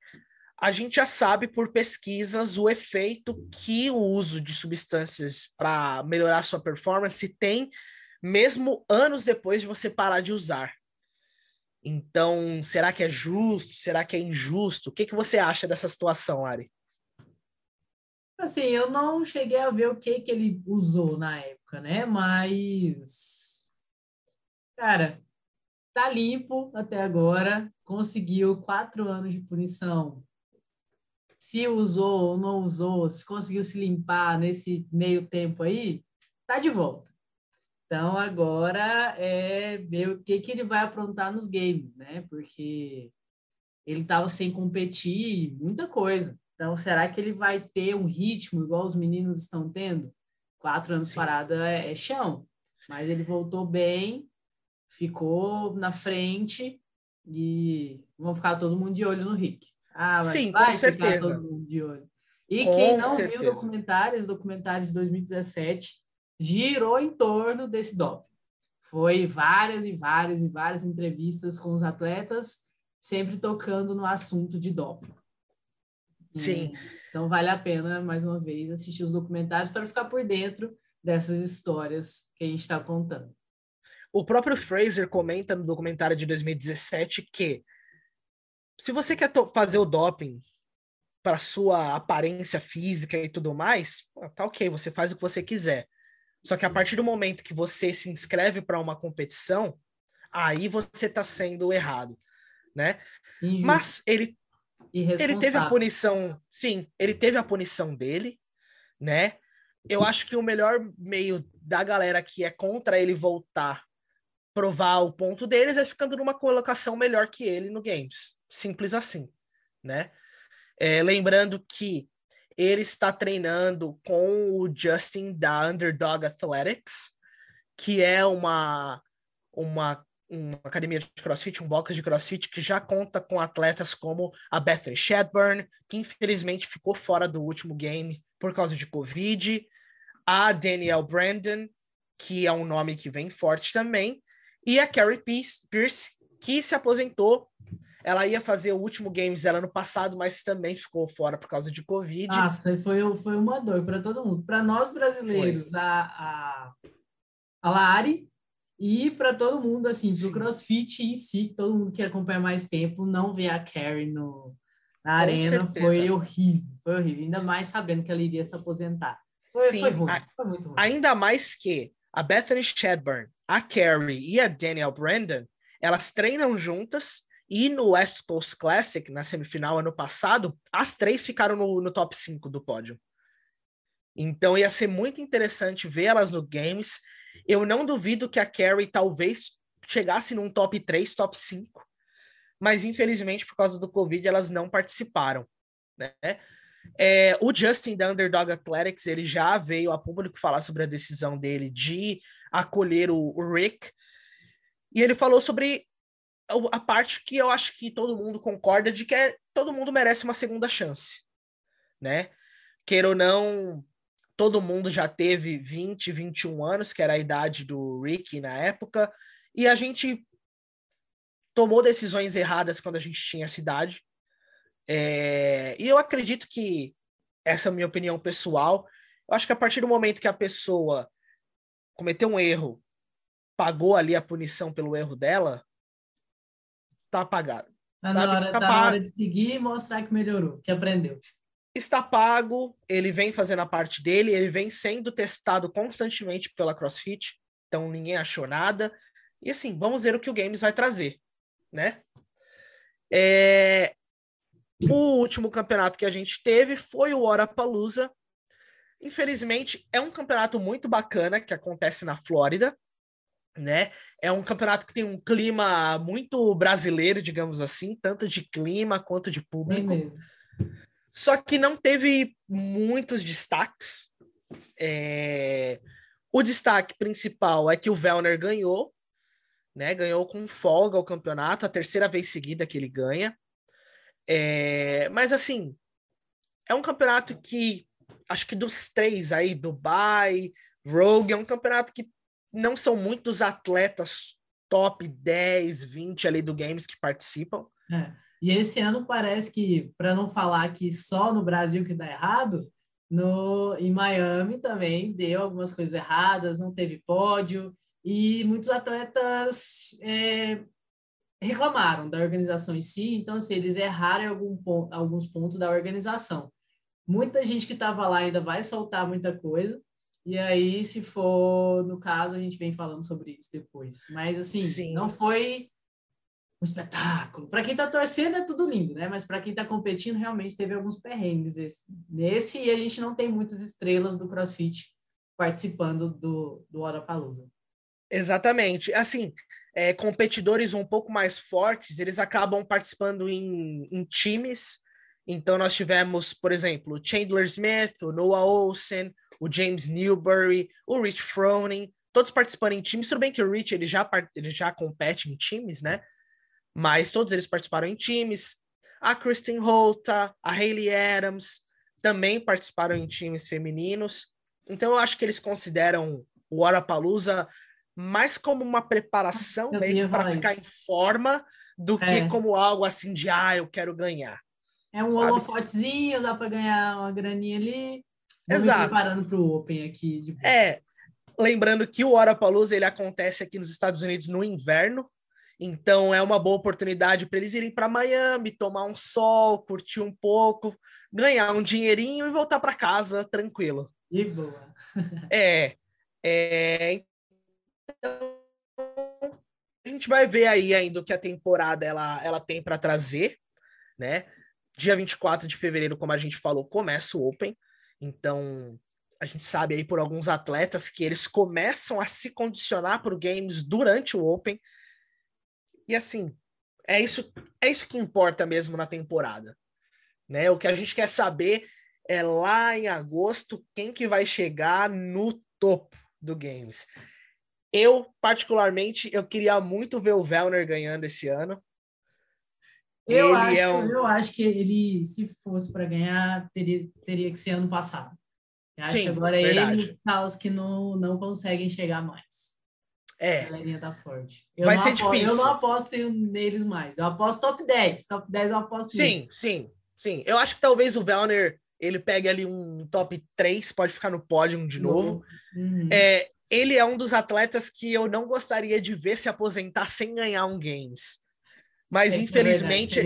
a gente já sabe por pesquisas o efeito que o uso de substâncias para melhorar sua performance tem, mesmo anos depois de você parar de usar. Então, será que é justo? Será que é injusto? O que, que você acha dessa situação, Ari? Assim, eu não cheguei a ver o que, que ele usou na época, né? Mas, cara, tá limpo até agora, conseguiu quatro anos de punição se usou ou não usou, se conseguiu se limpar nesse meio tempo aí, tá de volta. Então agora é ver o que, que ele vai aprontar nos games, né? Porque ele estava sem competir muita coisa. Então será que ele vai ter um ritmo igual os meninos estão tendo? Quatro anos Sim. parada é, é chão, mas ele voltou bem, ficou na frente e vamos ficar todo mundo de olho no Rick. Ah, Sim, com certeza. E com quem não certeza. viu documentários, documentários de 2017, girou em torno desse doping. Foi várias e várias e várias entrevistas com os atletas, sempre tocando no assunto de doping. Sim. Então vale a pena, mais uma vez, assistir os documentários para ficar por dentro dessas histórias que a gente está contando. O próprio Fraser comenta no documentário de 2017 que se você quer fazer o doping para sua aparência física e tudo mais, tá ok, você faz o que você quiser. Só que a partir do momento que você se inscreve para uma competição, aí você está sendo errado, né? Mas ele ele teve a punição, sim, ele teve a punição dele, né? Eu acho que o melhor meio da galera que é contra ele voltar provar o ponto deles é ficando numa colocação melhor que ele no games. Simples assim, né? É, lembrando que ele está treinando com o Justin da Underdog Athletics, que é uma, uma, uma academia de crossfit, um box de crossfit que já conta com atletas como a Bethany Shadburn, que infelizmente ficou fora do último game por causa de Covid, a Danielle Brandon, que é um nome que vem forte também, e a Carrie Pierce, que se aposentou. Ela ia fazer o último Games dela ano passado, mas também ficou fora por causa de Covid. Nossa, foi, foi uma dor para todo mundo. Para nós brasileiros, a, a, a Lari e para todo mundo, assim, para o CrossFit em si, todo mundo que acompanha mais tempo, não ver a Carrie no, na Com arena certeza. foi horrível, foi horrível. Ainda mais sabendo que ela iria se aposentar. Foi, Sim, foi ruim, a, foi muito ruim. Ainda mais que a Bethany Shadburn, a Carrie e a Danielle Brandon, elas treinam juntas e no West Coast Classic, na semifinal ano passado, as três ficaram no, no top 5 do pódio. Então ia ser muito interessante ver elas no Games. Eu não duvido que a Carrie talvez chegasse num top 3, top 5. Mas infelizmente, por causa do Covid, elas não participaram. Né? É, o Justin da Underdog Athletics, ele já veio a público falar sobre a decisão dele de acolher o, o Rick. E ele falou sobre a parte que eu acho que todo mundo concorda de que é, todo mundo merece uma segunda chance, né? Queira ou não, todo mundo já teve 20, 21 anos, que era a idade do Rick na época, e a gente tomou decisões erradas quando a gente tinha essa idade. É, e eu acredito que, essa é a minha opinião pessoal, eu acho que a partir do momento que a pessoa cometeu um erro, pagou ali a punição pelo erro dela, tá apagado. Tá sabe? na hora, tá, tá na hora de seguir e mostrar que melhorou, que aprendeu. Está pago, ele vem fazendo a parte dele, ele vem sendo testado constantemente pela CrossFit, então ninguém achou nada. E assim, vamos ver o que o Games vai trazer, né? É, o último campeonato que a gente teve foi o Orapalooza. Infelizmente, é um campeonato muito bacana que acontece na Flórida, né? É um campeonato que tem um clima muito brasileiro, digamos assim, tanto de clima quanto de público. Só que não teve muitos destaques. É... O destaque principal é que o Velner ganhou, né? Ganhou com folga o campeonato, a terceira vez seguida que ele ganha. É, mas assim, é um campeonato que acho que dos três aí, Dubai, Rogue, é um campeonato que não são muitos atletas top 10, 20 ali do Games que participam. É. E esse ano parece que, para não falar que só no Brasil que dá errado, no, em Miami também deu algumas coisas erradas, não teve pódio, e muitos atletas é, reclamaram da organização em si, então, assim, eles erraram algum ponto, alguns pontos da organização. Muita gente que estava lá ainda vai soltar muita coisa, e aí, se for no caso, a gente vem falando sobre isso depois. Mas, assim, Sim. não foi um espetáculo. Para quem está torcendo é tudo lindo, né? Mas para quem está competindo, realmente teve alguns perrengues esse, nesse, e a gente não tem muitas estrelas do CrossFit participando do, do Palusa. Exatamente. Assim, é, competidores um pouco mais fortes, eles acabam participando em, em, times. Então, nós tivemos, por exemplo, o Chandler Smith, o Noah Olsen, o James Newbury, o Rich Froning, todos participando em times. Tudo bem que o Rich ele já, ele já compete em times, né? Mas todos eles participaram em times. A Kristen Holta, a Hayley Adams também participaram em times femininos. Então, eu acho que eles consideram o Orapalooza mais como uma preparação para ficar isso. em forma do é. que como algo assim de ah, eu quero ganhar. É um sabe? holofotezinho, dá para ganhar uma graninha ali. Vou Exato. Me preparando para o Open aqui. De... É, lembrando que o Orapalooza ele acontece aqui nos Estados Unidos no inverno, então é uma boa oportunidade para eles irem para Miami, tomar um sol, curtir um pouco, ganhar um dinheirinho e voltar para casa tranquilo. E boa. (laughs) é, é. Então, a gente vai ver aí ainda o que a temporada ela, ela tem para trazer, né? Dia 24 de fevereiro, como a gente falou, começa o Open. Então, a gente sabe aí por alguns atletas que eles começam a se condicionar para o games durante o Open. E assim, é isso, é isso que importa mesmo na temporada. Né? O que a gente quer saber é lá em agosto quem que vai chegar no topo do games. Eu, particularmente, eu queria muito ver o Velner ganhando esse ano. Eu, ele acho, é um... eu acho que ele, se fosse para ganhar, teria, teria que ser ano passado. Eu acho Sim, que agora verdade. ele e os que não, não conseguem chegar mais. É. A galerinha tá forte. Eu Vai ser aposto, difícil. Eu não aposto neles mais. Eu aposto top 10. Top 10 eu aposto Sim, neles. sim, sim. Eu acho que talvez o Velner ele pegue ali um top 3, pode ficar no pódio de novo. Uhum. É, ele é um dos atletas que eu não gostaria de ver se aposentar sem ganhar um Games. Mas é, infelizmente.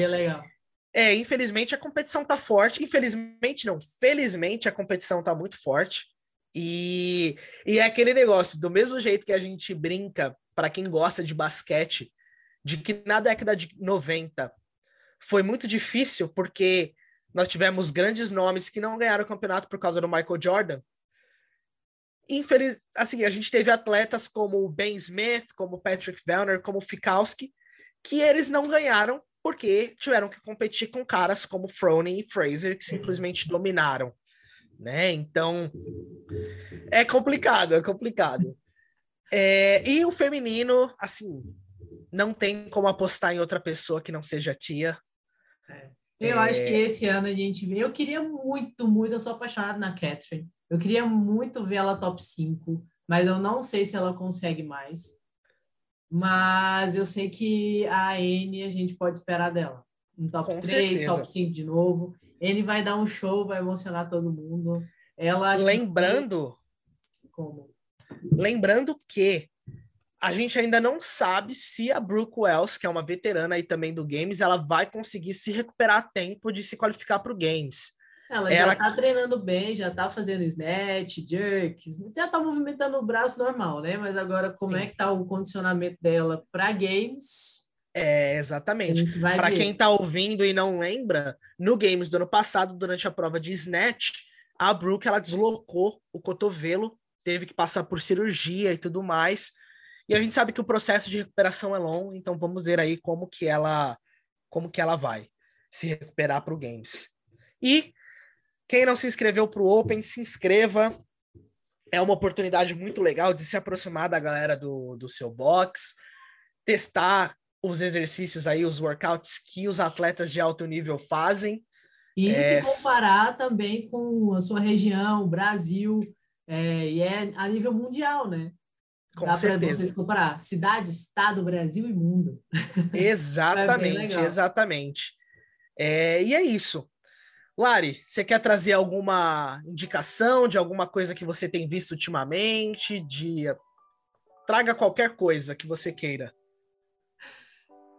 É infelizmente a competição tá forte. Infelizmente não, felizmente a competição tá muito forte. E, e é aquele negócio, do mesmo jeito que a gente brinca, para quem gosta de basquete, de que na década de 90 foi muito difícil, porque nós tivemos grandes nomes que não ganharam o campeonato por causa do Michael Jordan. Infeliz, assim, a gente teve atletas como o Ben Smith, como o Patrick Vellner, como o Fikowski, que eles não ganharam porque tiveram que competir com caras como Froning e Fraser, que simplesmente dominaram, né? Então, é complicado, é complicado. É, e o feminino, assim, não tem como apostar em outra pessoa que não seja a tia. É. Eu é... acho que esse ano a gente vê. Eu queria muito, muito, eu sou apaixonado na Catherine. Eu queria muito ver ela top 5, mas eu não sei se ela consegue mais. Mas eu sei que a N a gente pode esperar dela. Um top Com 3, certeza. top 5 de novo. N vai dar um show, vai emocionar todo mundo. Ela Lembrando. Que... Como? Lembrando que a gente ainda não sabe se a Brooke Wells, que é uma veterana aí também do Games, ela vai conseguir se recuperar a tempo de se qualificar para o Games. Ela, ela já tá treinando bem, já tá fazendo snatch, jerks, já tá movimentando o braço normal, né? Mas agora, como Sim. é que tá o condicionamento dela para games? É, exatamente. Para quem tá ouvindo e não lembra, no Games do ano passado, durante a prova de snatch, a Brooke ela deslocou o cotovelo, teve que passar por cirurgia e tudo mais. E a gente sabe que o processo de recuperação é longo, então vamos ver aí como que ela como que ela vai se recuperar para o Games. E quem não se inscreveu para o Open, se inscreva. É uma oportunidade muito legal de se aproximar da galera do, do seu box, testar os exercícios aí, os workouts que os atletas de alto nível fazem. E é... se comparar também com a sua região, Brasil, é, e é a nível mundial, né? Com Dá para vocês comparar cidade, estado, Brasil e mundo. (laughs) Exatamente, é exatamente. É, e é isso. Lari, você quer trazer alguma indicação de alguma coisa que você tem visto ultimamente? De traga qualquer coisa que você queira.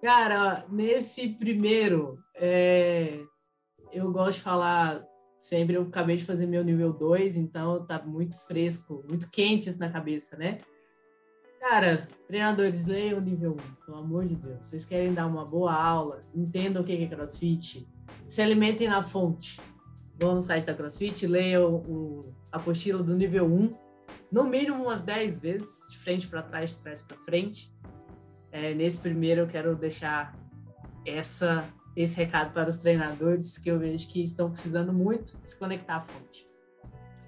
Cara, nesse primeiro, é... eu gosto de falar sempre. Eu acabei de fazer meu nível 2, então tá muito fresco, muito quente isso na cabeça, né? Cara, treinadores, leiam o nível 1, pelo amor de Deus. Vocês querem dar uma boa aula, entendam o que é crossfit se alimentem na fonte. Vão no site da CrossFit, leiam o, a apostila do nível 1, no mínimo umas 10 vezes, de frente para trás, de trás para frente. É, nesse primeiro eu quero deixar essa, esse recado para os treinadores que eu vejo que estão precisando muito se conectar à fonte.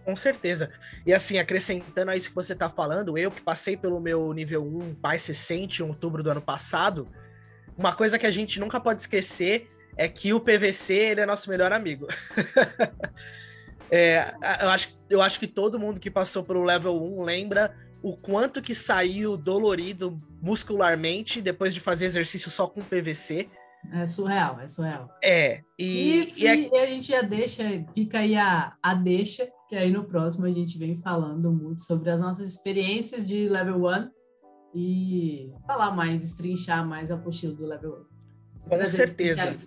Com certeza. E assim, acrescentando a isso que você está falando, eu que passei pelo meu nível 1 mais recente, em outubro do ano passado, uma coisa que a gente nunca pode esquecer é que o PVC ele é nosso melhor amigo. (laughs) é, eu, acho, eu acho que todo mundo que passou pelo level 1 lembra o quanto que saiu dolorido muscularmente depois de fazer exercício só com PVC. É surreal, é surreal. É, e, e, e, é... e, a gente já deixa, fica aí a, a deixa, que aí no próximo a gente vem falando muito sobre as nossas experiências de level 1 e falar mais, estrinchar mais a apostila do level 1. Com certeza.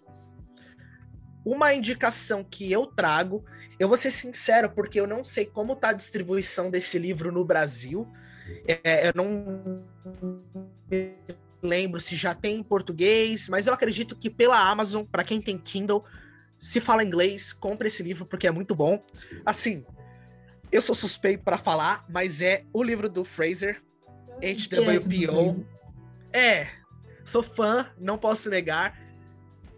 uma indicação que eu trago, eu vou ser sincero, porque eu não sei como tá a distribuição desse livro no Brasil. É, eu não lembro se já tem em português, mas eu acredito que pela Amazon, para quem tem Kindle, se fala inglês, compre esse livro porque é muito bom. Assim, eu sou suspeito para falar, mas é o livro do Fraser, HWPO. É, sou fã, não posso negar.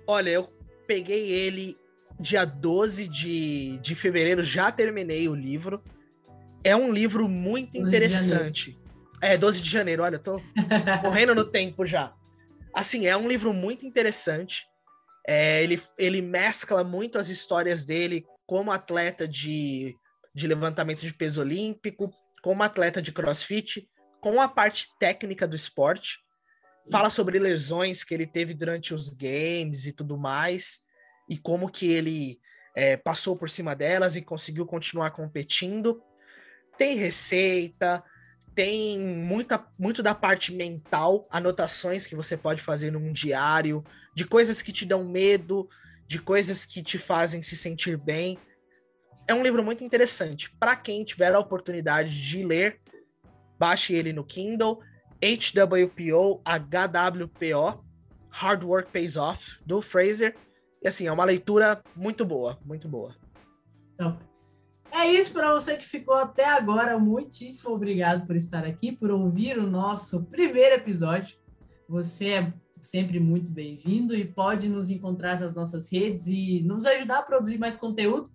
Olha, eu peguei ele dia 12 de, de fevereiro, já terminei o livro. É um livro muito interessante. É, 12 de janeiro, olha, eu tô (laughs) correndo no tempo já. Assim, é um livro muito interessante. É, ele, ele mescla muito as histórias dele como atleta de, de levantamento de peso olímpico, como atleta de crossfit, com a parte técnica do esporte. Fala sobre lesões que ele teve durante os games e tudo mais, e como que ele é, passou por cima delas e conseguiu continuar competindo. Tem receita, tem muita, muito da parte mental, anotações que você pode fazer num diário, de coisas que te dão medo, de coisas que te fazem se sentir bem. É um livro muito interessante. Para quem tiver a oportunidade de ler, baixe ele no Kindle. HWPO, HWPO, Hard Work Pays Off, do Fraser. E assim, é uma leitura muito boa, muito boa. Então, é isso para você que ficou até agora. Muitíssimo obrigado por estar aqui, por ouvir o nosso primeiro episódio. Você é sempre muito bem-vindo e pode nos encontrar nas nossas redes e nos ajudar a produzir mais conteúdo.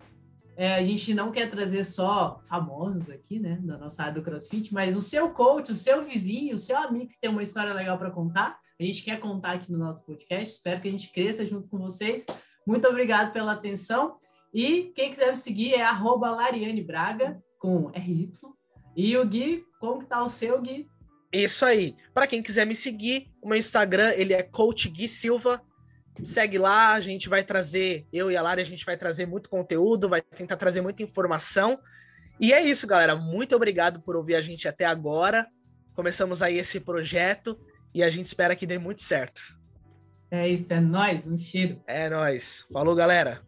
É, a gente não quer trazer só famosos aqui, né, da nossa área do CrossFit, mas o seu coach, o seu vizinho, o seu amigo que tem uma história legal para contar, a gente quer contar aqui no nosso podcast. Espero que a gente cresça junto com vocês. Muito obrigado pela atenção. E quem quiser me seguir é arroba Lariane Braga, com RY. E o Gui, como que tá o seu, Gui? Isso aí. Para quem quiser me seguir, o meu Instagram, ele é Coach Gui Silva. Segue lá, a gente vai trazer, eu e a Lari, a gente vai trazer muito conteúdo, vai tentar trazer muita informação. E é isso, galera. Muito obrigado por ouvir a gente até agora. Começamos aí esse projeto e a gente espera que dê muito certo. É isso, é nóis, um cheiro. É nóis. Falou, galera.